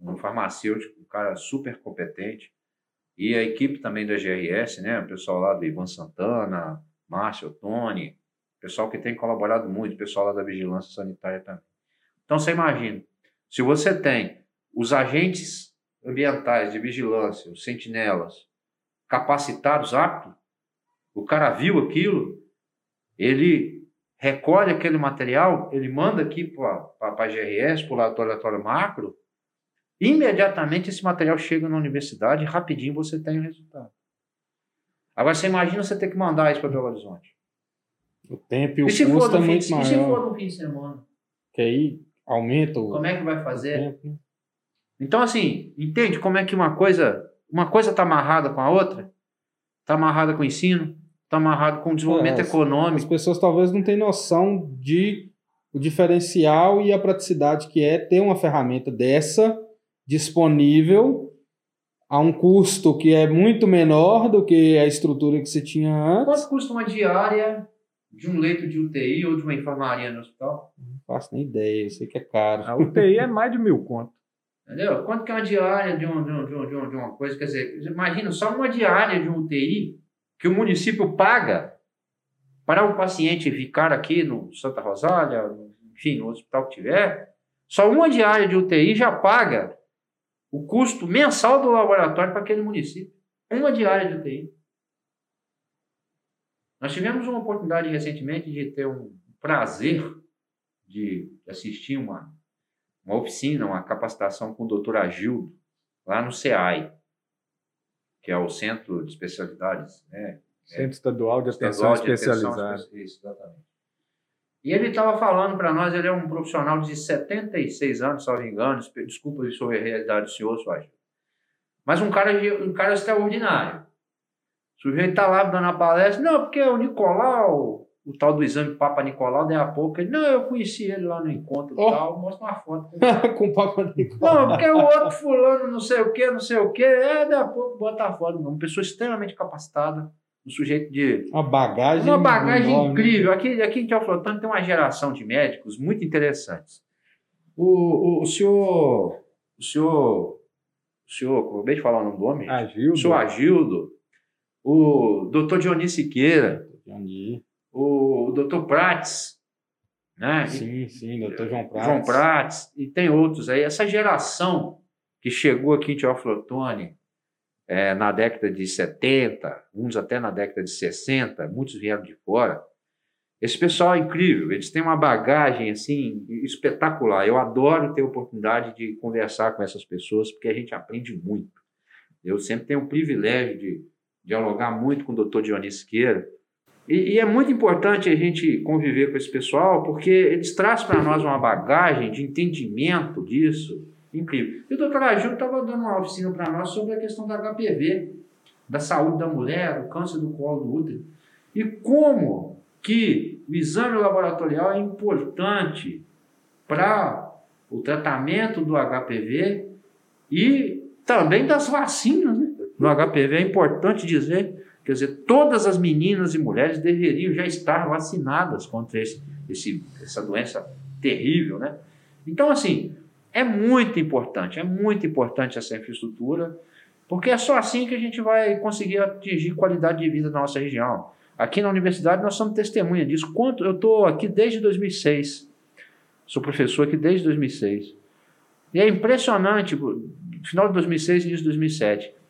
um farmacêutico, um cara super competente, e a equipe também da GRS, né, o pessoal lá do Ivan Santana, Márcio, Tony, pessoal que tem colaborado muito, pessoal lá da Vigilância Sanitária também. Então você imagina, se você tem os agentes ambientais de vigilância, os sentinelas, capacitados, aptos, o cara viu aquilo, ele recolhe aquele material, ele manda aqui para a GRS, para o laboratório macro, imediatamente esse material chega na universidade e rapidinho você tem o resultado. Agora você imagina você ter que mandar isso para Belo Horizonte. O tempo e o e custo é muito maior. E se for no fim de semana? Que aí aumenta o Como é que vai fazer? Tempo. Né? Então assim, entende como é que uma coisa, uma coisa está amarrada com a outra? Está amarrada com o ensino, está amarrado com o desenvolvimento é, econômico. As pessoas talvez não tenham noção de o diferencial e a praticidade que é ter uma ferramenta dessa disponível a um custo que é muito menor do que a estrutura que você tinha antes. Quanto custa uma diária de um leito de UTI ou de uma enfermaria no hospital? Não faço nem ideia, eu sei que é caro. A UTI é mais de mil conto. Entendeu? Quanto que é uma diária de, um, de, um, de, um, de uma coisa? Quer dizer, imagina só uma diária de um UTI que o município paga para o paciente ficar aqui no Santa Rosália, enfim, no hospital que tiver, só uma diária de UTI já paga o custo mensal do laboratório para aquele município. Uma diária de UTI. Nós tivemos uma oportunidade recentemente de ter um prazer de assistir uma, uma oficina, uma capacitação com o doutor Agildo, lá no CEAI que é o Centro de Especialidades, né? Centro Estadual de Atenção Estadual de Especializada. Atenção, exatamente. E ele estava falando para nós, ele é um profissional de 76 anos, se não me engano, desculpa se eu errei a idade do senhor, Suárez. Mas um cara, um cara extraordinário. O sujeito está lá dando a palestra, não, porque o Nicolau, o tal do exame Papa Nicolau, daí a pouco ele, não, eu conheci ele lá no encontro e oh. tal, mostra uma foto com, com o Papa Nicolau. Não, porque o outro fulano não sei o que, não sei o que, é, daí a pouco bota a foto, uma pessoa extremamente capacitada, um sujeito de... Uma bagagem Uma bagagem enorme. incrível. Aqui, aqui em Teoflotano tem uma geração de médicos muito interessantes. O, o, o senhor... O senhor... O senhor, acabei de falar o nome do homem? Agildo. O senhor Agildo. O doutor Dionísio Siqueira. Dionísio o, Dr. Prates, né? Sim, sim, doutor João Prates. João Prates, e tem outros aí. Essa geração que chegou aqui em Teoflotone é, na década de 70, uns até na década de 60, muitos vieram de fora. Esse pessoal é incrível, eles têm uma bagagem assim espetacular. Eu adoro ter a oportunidade de conversar com essas pessoas, porque a gente aprende muito. Eu sempre tenho o privilégio de dialogar muito com o doutor Dionísio Siqueira, e, e, é muito importante a gente conviver com esse pessoal, porque eles trazem para nós uma bagagem de entendimento disso incrível. E o doutor Agil estava dando uma oficina para nós sobre a questão da HPV, da saúde da mulher, do câncer do colo do útero, e como que o exame laboratorial é importante para o tratamento do HPV e também das vacinas. Né? No HPV é importante dizer Quer dizer, todas as meninas e mulheres deveriam já estar vacinadas contra esse, esse, essa doença terrível, né? Então, assim, é muito importante, é muito importante essa infraestrutura, porque é só assim que a gente vai conseguir atingir qualidade de vida na nossa região. Aqui na universidade nós somos testemunha disso. Quanto eu estou aqui desde 2006, sou professor aqui desde 2006. E é impressionante, final de 2006 e início de 2007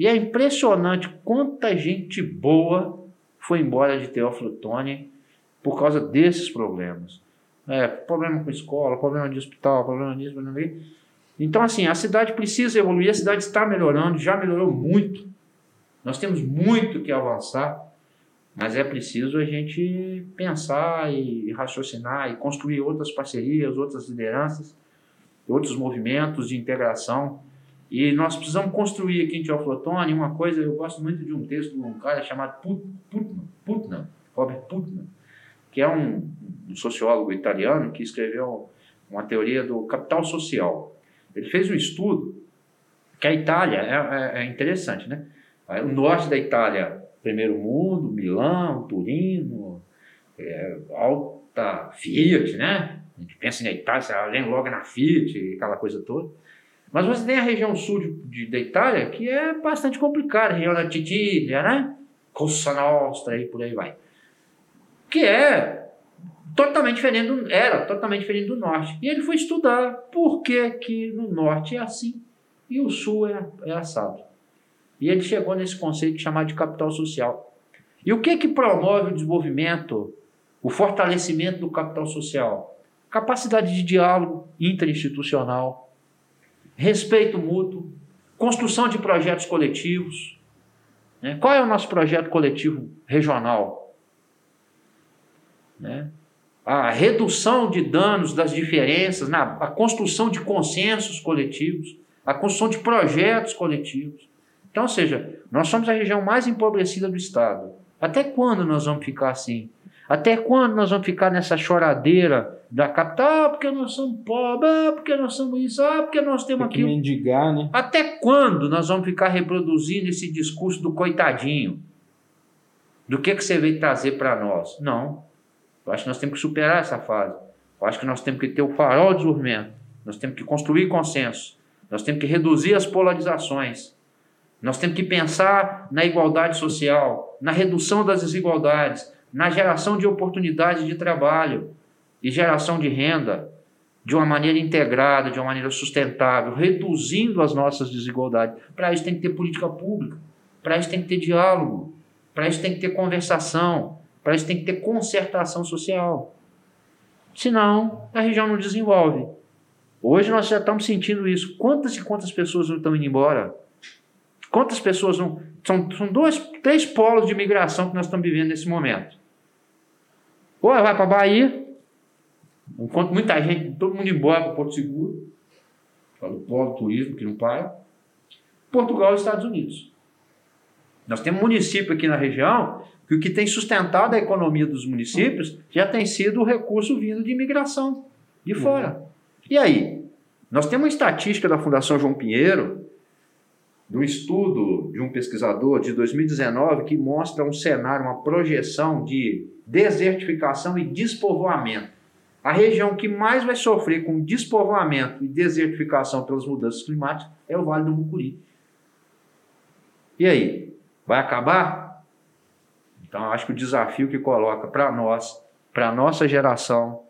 e é impressionante quanta gente boa foi embora de Teófilo Tony por causa desses problemas. É, problema com escola, problema de hospital, problema disso, problema daquilo. Então, assim, a cidade precisa evoluir, a cidade está melhorando, já melhorou muito. Nós temos muito que avançar, mas é preciso a gente pensar e raciocinar e construir outras parcerias, outras lideranças, outros movimentos de integração. E nós precisamos construir aqui em Teoflotone uma coisa, eu gosto muito de um texto de um cara chamado Putnam, Putnam Robert Putnam, que é um, um sociólogo italiano que escreveu uma teoria do capital social. Ele fez um estudo que a Itália é, é, é interessante, né? O norte da Itália, primeiro mundo, Milão, Turino, é, alta Fiat, né? A gente pensa na Itália, você lembra logo na Fiat, aquela coisa toda. Mas você tem a região sul de, de, da Itália, que é bastante complicada, a região da Titília, né? Cossa Nostra e por aí vai que é totalmente diferente do, era totalmente diferente do norte. E ele foi estudar por que, que no norte é assim e o sul é, é assado. E ele chegou nesse conceito chamado de capital social. E o que que promove o desenvolvimento, o fortalecimento do capital social? Capacidade de diálogo interinstitucional, respeito mútuo, construção de projetos coletivos. Né? Qual é o nosso projeto coletivo regional? né? a redução de danos das diferenças, na, a construção de consensos coletivos, a construção de projetos coletivos. Então, ou seja, nós somos a região mais empobrecida do Estado. Até quando nós vamos ficar assim? Até quando nós vamos ficar nessa choradeira da capital? Ah, porque nós somos pobres, ah, porque nós somos isso, ah, porque nós temos Tem aquilo. Mendigar, né? Até quando nós vamos ficar reproduzindo esse discurso do coitadinho? Do que, que você veio trazer para nós? Não. Eu acho que nós temos que superar essa fase. Eu acho que nós temos que ter o farol de desenvolvimento. Nós temos que construir consenso. Nós temos que reduzir as polarizações. Nós temos que pensar na igualdade social, na redução das desigualdades, na geração de oportunidades de trabalho e geração de renda de uma maneira integrada, de uma maneira sustentável, reduzindo as nossas desigualdades. Para isso tem que ter política pública, para isso tem que ter diálogo, para isso tem que ter conversação, para isso tem que ter concertação social. Senão, a região não desenvolve. Hoje nós já estamos sentindo isso. Quantas e quantas pessoas não estão indo embora? Quantas pessoas não. São, são dois, três polos de migração que nós estamos vivendo nesse momento. Ou vai para Bahia, enquanto muita gente, todo mundo embora para Porto Seguro, para o polo turismo que não para. Portugal e Estados Unidos. Nós temos município aqui na região que o que tem sustentado a economia dos municípios já tem sido o recurso vindo de imigração de fora. Uhum. E aí? Nós temos uma estatística da Fundação João Pinheiro, de um estudo de um pesquisador de 2019 que mostra um cenário, uma projeção de desertificação e despovoamento. A região que mais vai sofrer com despovoamento e desertificação pelas mudanças climáticas é o Vale do Mucuri. E aí? Vai acabar? Então, acho que o desafio que coloca para nós, para a nossa geração,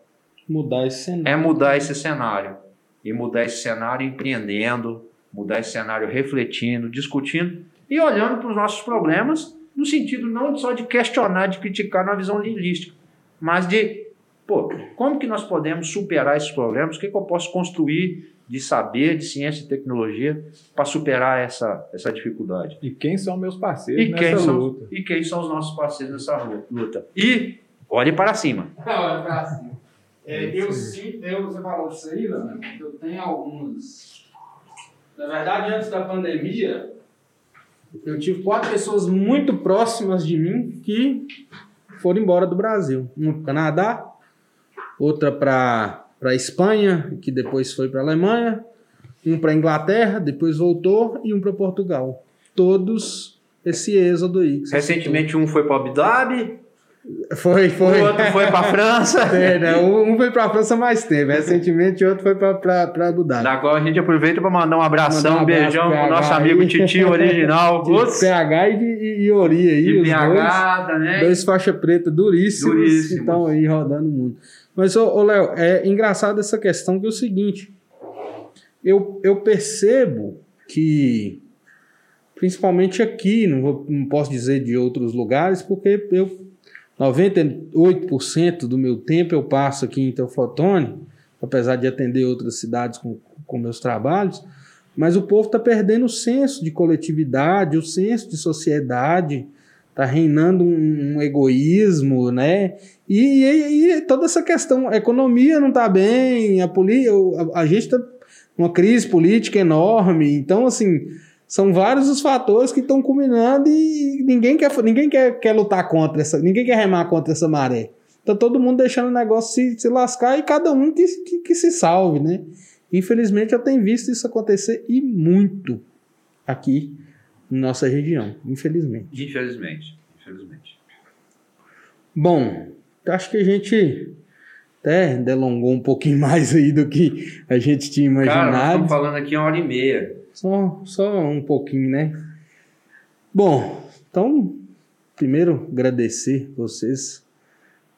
mudar é mudar esse cenário. E mudar esse cenário empreendendo, mudar esse cenário refletindo, discutindo e olhando para os nossos problemas no sentido não só de questionar, de criticar na visão linguística, mas de, pô, como que nós podemos superar esses problemas? O que, que eu posso construir de saber, de ciência e tecnologia para superar essa, essa dificuldade. E quem são meus parceiros e nessa são, luta? E quem são os nossos parceiros nessa luta? E olhe para cima. olhe para cima. É, eu sim, eu, você falou disso aí, Leandro, eu tenho alguns. Na verdade, antes da pandemia, eu tive quatro pessoas muito próximas de mim que foram embora do Brasil. Uma para o Canadá, outra para a Espanha, que depois foi para a Alemanha, um para a Inglaterra, depois voltou, e um para Portugal. Todos esse êxodo aí. Recentemente um foi para Abu Dhabi. Foi, foi. O outro foi para a França. Né? Um foi para a França mais tempo. Recentemente, o outro foi para Abu Dhabi. Agora a gente aproveita para mandar um abração, mandar um, beijão pro, pro nosso amigo Titio original. De PH e, de, e Ori aí. PH, dois, né? Dois faixa preta duríssimos, duríssimos. que estão aí rodando o mundo. Mas, ô, ô Léo, é engraçado essa questão que é o seguinte. Eu, eu percebo que, principalmente aqui, não, vou, não posso dizer de outros lugares, porque eu 98% do meu tempo eu passo aqui em Teoflotone, apesar de atender outras cidades com, com meus trabalhos, mas o povo está perdendo o senso de coletividade, o senso de sociedade, está reinando um, um, egoísmo, né? E, e, e, toda essa questão, a economia não está bem, a, a, a gente está uma crise política enorme, então assim são vários os fatores que estão culminando e ninguém quer, ninguém quer, quer lutar contra essa, ninguém quer remar contra essa maré. Tá todo mundo deixando o negócio se, se lascar e cada um que, que, que se salve, né? Infelizmente eu tenho visto isso acontecer e muito aqui na nossa região, infelizmente. Infelizmente, infelizmente. Bom, acho que a gente até delongou um pouquinho mais aí do que a gente tinha imaginado. Cara, nós estamos falando aqui uma hora e meia. Só, só um pouquinho, né? Bom, então, primeiro agradecer vocês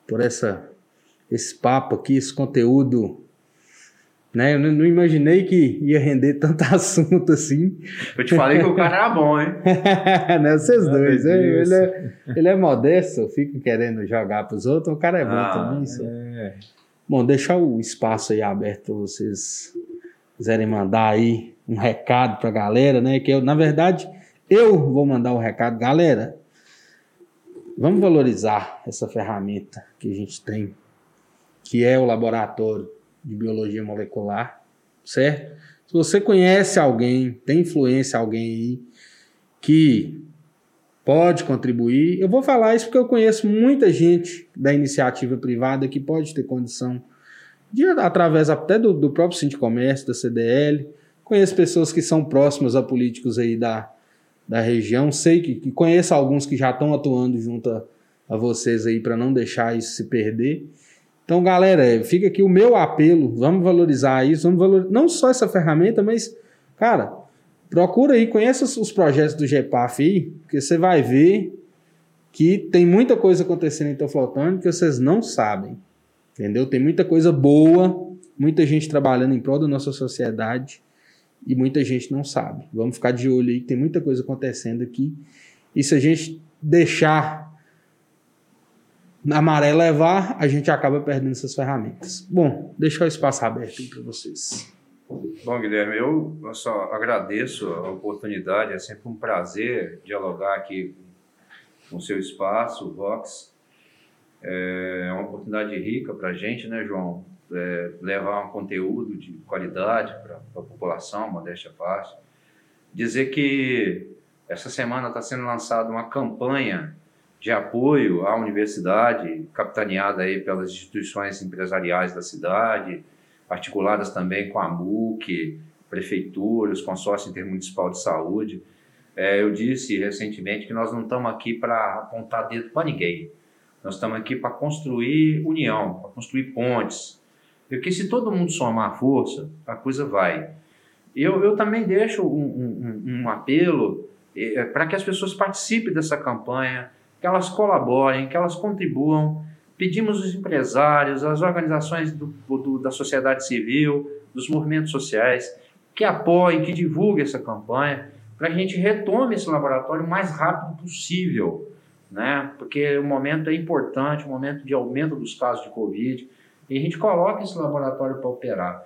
por essa, esse papo aqui, esse conteúdo. Né? Eu não imaginei que ia render tanto assunto assim. Eu te falei que o cara era bom, hein? né? Vocês dois. Ele é, ele é modesto, fica querendo jogar para os outros. O cara é bom ah, também. É. Bom, deixar o espaço aí aberto para vocês quiserem mandar aí um recado para a galera, né? Que eu, na verdade, eu vou mandar o um recado, galera. Vamos valorizar essa ferramenta que a gente tem, que é o laboratório de biologia molecular, certo? Se você conhece alguém, tem influência alguém aí que pode contribuir, eu vou falar isso porque eu conheço muita gente da iniciativa privada que pode ter condição de, através até do, do próprio Sindicomércio, da CDL, conheço pessoas que são próximas a políticos aí da, da região, sei que, que conheço alguns que já estão atuando junto a, a vocês aí para não deixar isso se perder. Então, galera, fica aqui o meu apelo, vamos valorizar isso, vamos valorizar, não só essa ferramenta, mas, cara, procura aí, conheça os projetos do GEPAF aí, porque você vai ver que tem muita coisa acontecendo em Teoflotone que vocês não sabem. Entendeu? Tem muita coisa boa, muita gente trabalhando em prol da nossa sociedade e muita gente não sabe. Vamos ficar de olho aí, tem muita coisa acontecendo aqui. E se a gente deixar a maré levar, a gente acaba perdendo essas ferramentas. Bom, deixar o espaço aberto para vocês. Bom, Guilherme, eu só agradeço a oportunidade, é sempre um prazer dialogar aqui com o seu espaço, o Vox. É uma oportunidade rica para a gente, né, João? É, levar um conteúdo de qualidade para a população, modéstia à parte. Dizer que essa semana está sendo lançada uma campanha de apoio à universidade, capitaneada aí pelas instituições empresariais da cidade, articuladas também com a MUC, prefeituras, consórcio intermunicipal de saúde. É, eu disse recentemente que nós não estamos aqui para apontar dedo para ninguém nós estamos aqui para construir união, para construir pontes. Porque se todo mundo somar força, a coisa vai. Eu, eu também deixo um, um, um apelo é, para que as pessoas participem dessa campanha, que elas colaborem, que elas contribuam. Pedimos os empresários, as organizações do, do, da sociedade civil, dos movimentos sociais, que apoiem, que divulguem essa campanha, para a gente retome esse laboratório o mais rápido possível né? Porque o momento é importante, o momento de aumento dos casos de Covid, e a gente coloca esse laboratório para operar.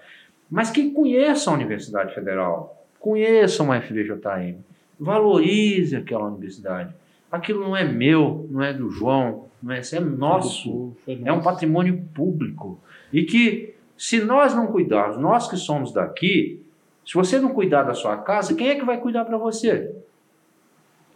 Mas que conheçam a Universidade Federal, conheçam a FVJM, valorize aquela universidade. Aquilo não é meu, não é do João, não é, é nosso, é um patrimônio público. E que, se nós não cuidarmos, nós que somos daqui, se você não cuidar da sua casa, quem é que vai cuidar para você?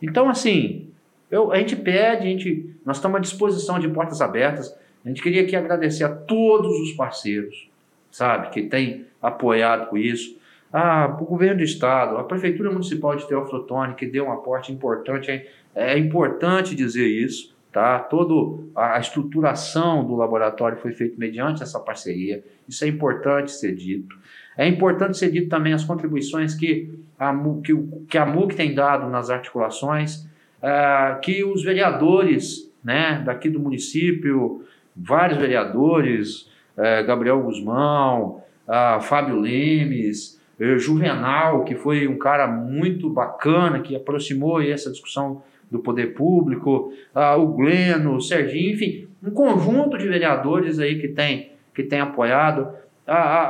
Então, assim, eu, a gente pede, a gente, nós estamos à disposição de portas abertas. A gente queria aqui agradecer a todos os parceiros, sabe, que têm apoiado com isso. Ah, o governo do estado, a prefeitura municipal de Teoflotone, que deu um aporte importante. É, é importante dizer isso, tá? Toda a estruturação do laboratório foi feita mediante essa parceria. Isso é importante ser dito. É importante ser dito também as contribuições que a, que, que a MUC tem dado nas articulações ah, que os vereadores né, daqui do município, vários vereadores, eh, Gabriel Guzmão, ah, Fábio Lemes, eh, Juvenal, que foi um cara muito bacana, que aproximou essa discussão do Poder Público, o Gleno, o Serginho, enfim, um conjunto de vereadores aí que tem, que tem apoiado,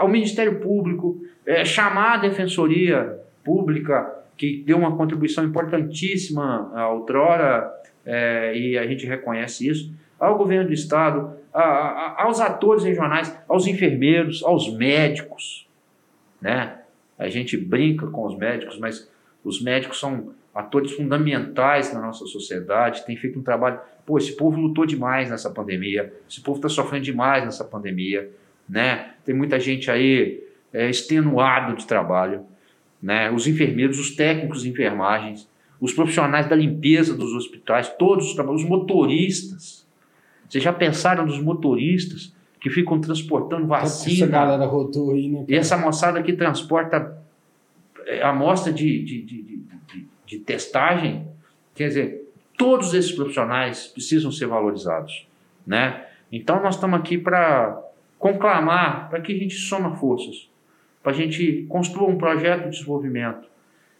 o Ministério Público, é, chamar a Defensoria Pública, que deu uma contribuição importantíssima outrora, é, e a gente reconhece isso, ao governo do Estado, a, a, aos atores regionais, aos enfermeiros, aos médicos. Né? A gente brinca com os médicos, mas os médicos são atores fundamentais na nossa sociedade, tem feito um trabalho. Pô, esse povo lutou demais nessa pandemia, esse povo está sofrendo demais nessa pandemia, né? Tem muita gente aí é, extenuado de trabalho, né? Os enfermeiros, os técnicos de enfermagens, os profissionais da limpeza dos hospitais, todos os trabalhos, os motoristas. Vocês já pensaram nos motoristas que ficam transportando vacina? Essa galera rodou aí, né? E essa moçada que transporta é, amostra de, de, de, de, de testagem, quer dizer, todos esses profissionais precisam ser valorizados, né? Então nós estamos aqui para conclamar, para que a gente soma forças, para a gente construa um projeto de desenvolvimento.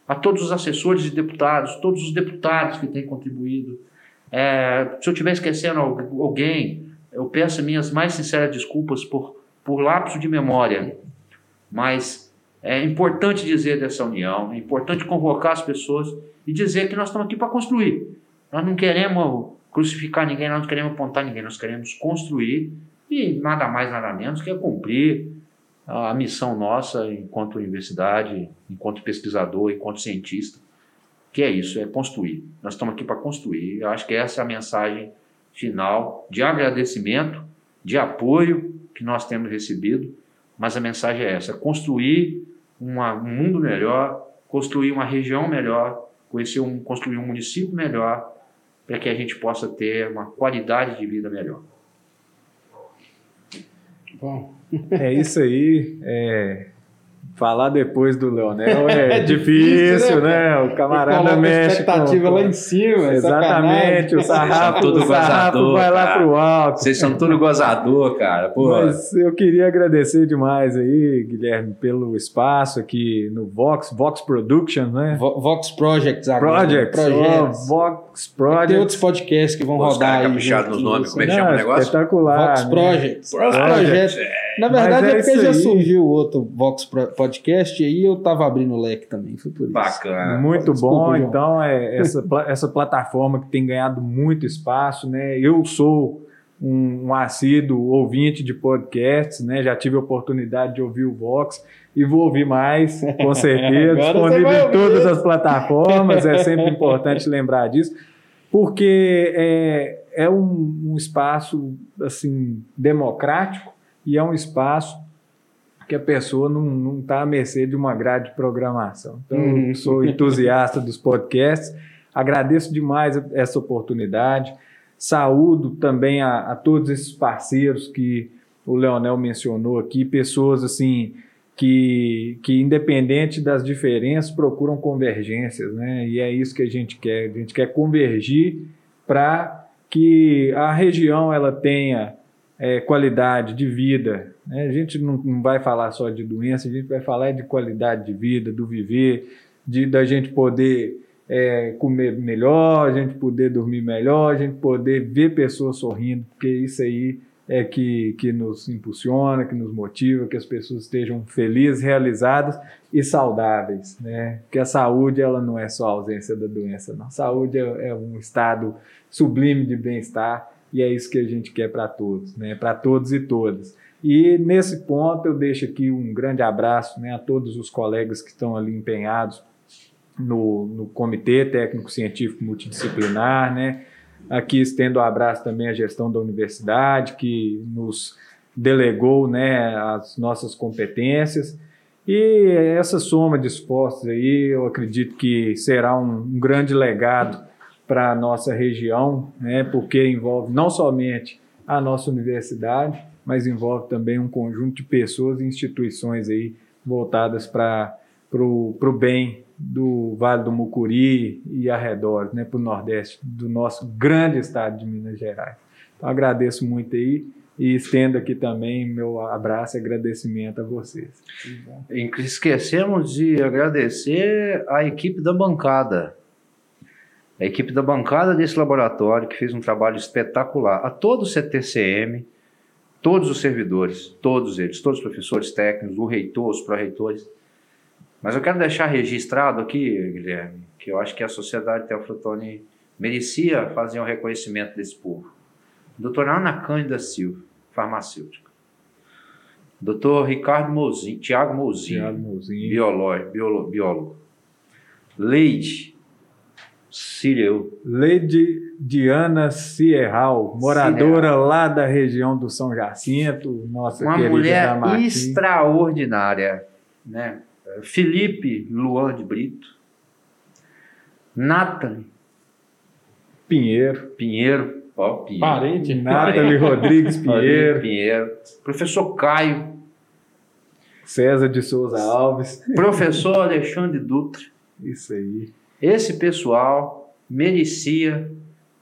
A todos os assessores e deputados, todos os deputados que têm contribuído. É, se eu estiver esquecendo alguém, eu peço minhas mais sinceras desculpas por, por lapso de memória, mas é importante dizer dessa união, é importante convocar as pessoas e dizer que nós estamos aqui para construir. Nós não queremos crucificar ninguém, nós não queremos apontar ninguém, nós queremos construir e nada mais, nada menos que é cumprir a missão nossa enquanto universidade, enquanto pesquisador, enquanto cientista, que é isso, é construir. Nós estamos aqui para construir. Eu acho que essa é a mensagem final de agradecimento, de apoio que nós temos recebido, mas a mensagem é essa: construir uma, um mundo melhor, construir uma região melhor, conhecer um, construir um município melhor, para que a gente possa ter uma qualidade de vida melhor. Bom. É isso aí. É, Falar depois do Leonel é, é difícil, difícil, né? né? O camarada mexe. expectativa com... lá em cima. Exatamente, o sarrafo, tudo o sarrafo gozador, vai lá pro alto. Vocês são tudo gozador, cara. Pô. Mas eu queria agradecer demais aí, Guilherme, pelo espaço aqui no Vox, Vox Productions, né? Vox Projects agora. Projects. Projects. Oh, Vox Projects. Tem outros podcasts que vão Pô, rodar aí. nos nomes, como é que chama o negócio? Espetacular. Vox né? Projects. Vox Projects. Na verdade é, é porque já surgiu outro Vox podcast e aí eu tava abrindo o leque também, foi por isso. Bacana. Muito Desculpa, bom, João. então é essa, essa plataforma que tem ganhado muito espaço, né? Eu sou um, um assíduo ouvinte de podcasts, né? Já tive a oportunidade de ouvir o Vox e vou ouvir mais, com certeza, disponível em todas as plataformas, é sempre importante lembrar disso, porque é, é um, um espaço assim democrático e é um espaço que a pessoa não está à mercê de uma grade de programação. Então, uhum. sou entusiasta dos podcasts, agradeço demais essa oportunidade, saúdo também a, a todos esses parceiros que o Leonel mencionou aqui, pessoas assim que, que independente das diferenças procuram convergências, né? E é isso que a gente quer, a gente quer convergir para que a região ela tenha é, qualidade de vida. Né? A gente não, não, vai falar só de doença, a gente vai falar de qualidade de vida, do viver, de da gente poder é, comer melhor, a gente poder dormir melhor, a gente poder ver pessoas sorrindo, porque isso aí é que, que nos impulsiona, que nos motiva, que as pessoas estejam felizes, realizadas e saudáveis, né? Que a saúde ela não é só a ausência da doença, não. Saúde é, é um estado sublime de bem-estar e é isso que a gente quer para todos, né? para todos e todas. E nesse ponto eu deixo aqui um grande abraço né, a todos os colegas que estão ali empenhados no, no Comitê Técnico Científico Multidisciplinar, né? Aqui estendo o um abraço também à gestão da universidade, que nos delegou né, as nossas competências. E essa soma de esforços aí, eu acredito que será um, um grande legado para a nossa região, né, porque envolve não somente a nossa universidade, mas envolve também um conjunto de pessoas e instituições aí voltadas para o bem do Vale do Mucuri e arredores, né, para o Nordeste do nosso grande estado de Minas Gerais. Então, agradeço muito aí e estendo aqui também meu abraço e agradecimento a vocês. Esquecemos de agradecer a equipe da bancada, a equipe da bancada desse laboratório, que fez um trabalho espetacular, a todo o CTCM, todos os servidores, todos eles, todos os professores técnicos, o reitor, os pró-reitores. Mas eu quero deixar registrado aqui, Guilherme, que eu acho que a Sociedade Teoflotone merecia fazer um reconhecimento desse povo. Doutora Ana Cândida Silva, farmacêutica. Doutor Ricardo Mouzinho, Tiago Mouzinho, biólogo, biólogo. Leide Cireu. Leide Diana Cierral, moradora lá da região do São Jacinto, nossa Uma mulher extraordinária, né? Felipe Luan de Brito, Nathan Pinheiro. Pinheiro, ó, Pinheiro. Parente, Nathalie Rodrigues Pinheiro. Pinheiro. Professor Caio. César de Souza Alves. Professor Alexandre Dutra. Isso aí. Esse pessoal merecia,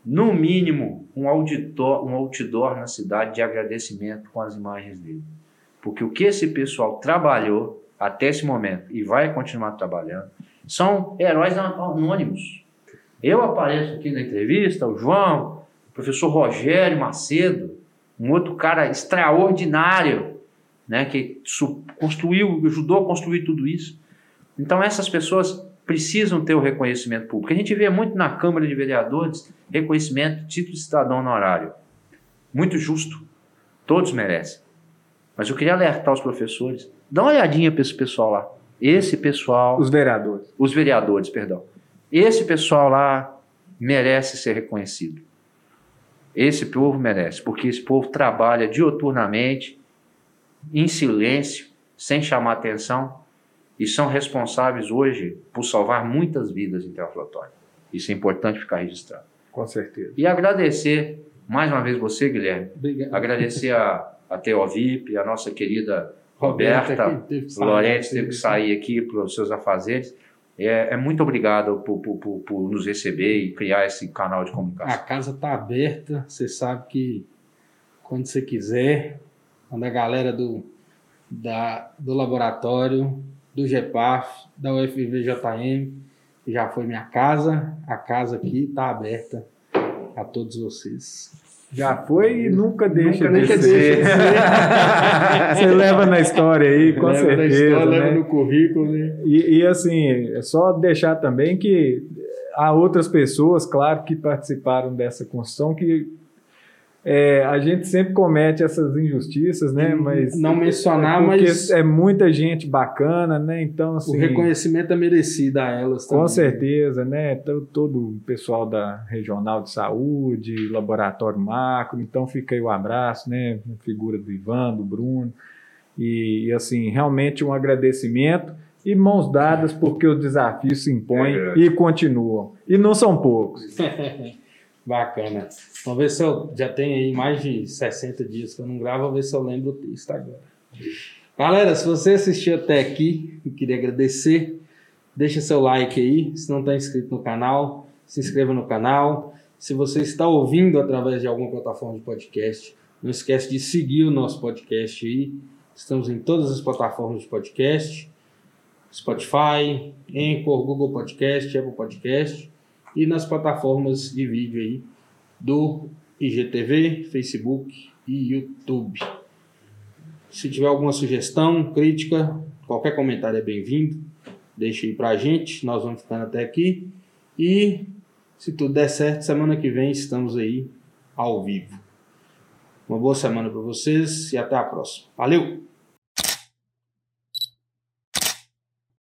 no mínimo, um outdoor, um outdoor na cidade de agradecimento com as imagens dele. Porque o que esse pessoal trabalhou até esse momento e vai continuar trabalhando são heróis anônimos. Eu apareço aqui na entrevista, o João, o professor Rogério Macedo, um outro cara extraordinário, né, que construiu, ajudou a construir tudo isso. Então essas pessoas precisam ter o reconhecimento público. A gente vê muito na Câmara de Vereadores reconhecimento, título de cidadão honorário. Muito justo. Todos merecem. Mas eu queria alertar os professores. Dá uma olhadinha para esse pessoal lá. Esse pessoal. Os vereadores. Os vereadores, perdão. Esse pessoal lá merece ser reconhecido. Esse povo merece, porque esse povo trabalha dioturnamente, em silêncio, sem chamar atenção, e são responsáveis hoje por salvar muitas vidas em Teoflotone. Isso é importante ficar registrado. Com certeza. E agradecer mais uma vez você, Guilherme. Obrigado. Agradecer a, a Teovip, a nossa querida Roberta. Roberta Lorente teve que sair aqui para os seus afazeres. É, é muito obrigado por, por, por, por, nos receber e criar esse canal de comunicação. A casa está aberta, você sabe que quando você quiser, quando a galera do, da, do laboratório, do GEPAF, da UFVJM, já foi minha casa, a casa aqui está aberta a todos vocês. Já foi e nunca deixa nunca de ser. Você leva na história aí, com leva certeza. História, né? Leva no currículo, né? E, e assim, é só deixar também que há outras pessoas, claro, que participaram dessa construção que é, a gente sempre comete essas injustiças, né? Mas não mencionar, é mas é muita gente bacana, né? Então assim, o reconhecimento é merecido a elas também. Com certeza, né? Todo, todo o pessoal da regional de saúde, laboratório macro, então fica aí o abraço, né? A figura do Ivan, do Bruno e, e assim realmente um agradecimento e mãos dadas porque os desafios se impõem é e continuam e não são poucos. Bacana. Vamos ver se eu já tenho aí mais de 60 dias que eu não gravo, vamos ver se eu lembro o texto agora. Galera, se você assistiu até aqui, eu queria agradecer. Deixa seu like aí, se não está inscrito no canal, se inscreva no canal. Se você está ouvindo através de alguma plataforma de podcast, não esquece de seguir o nosso podcast aí. Estamos em todas as plataformas de podcast. Spotify, Anchor, Google Podcast, Apple Podcast e nas plataformas de vídeo aí do IGTV, Facebook e YouTube. Se tiver alguma sugestão, crítica, qualquer comentário é bem-vindo. Deixe aí pra gente, nós vamos ficando até aqui. E se tudo der certo, semana que vem estamos aí ao vivo. Uma boa semana para vocês e até a próxima. Valeu!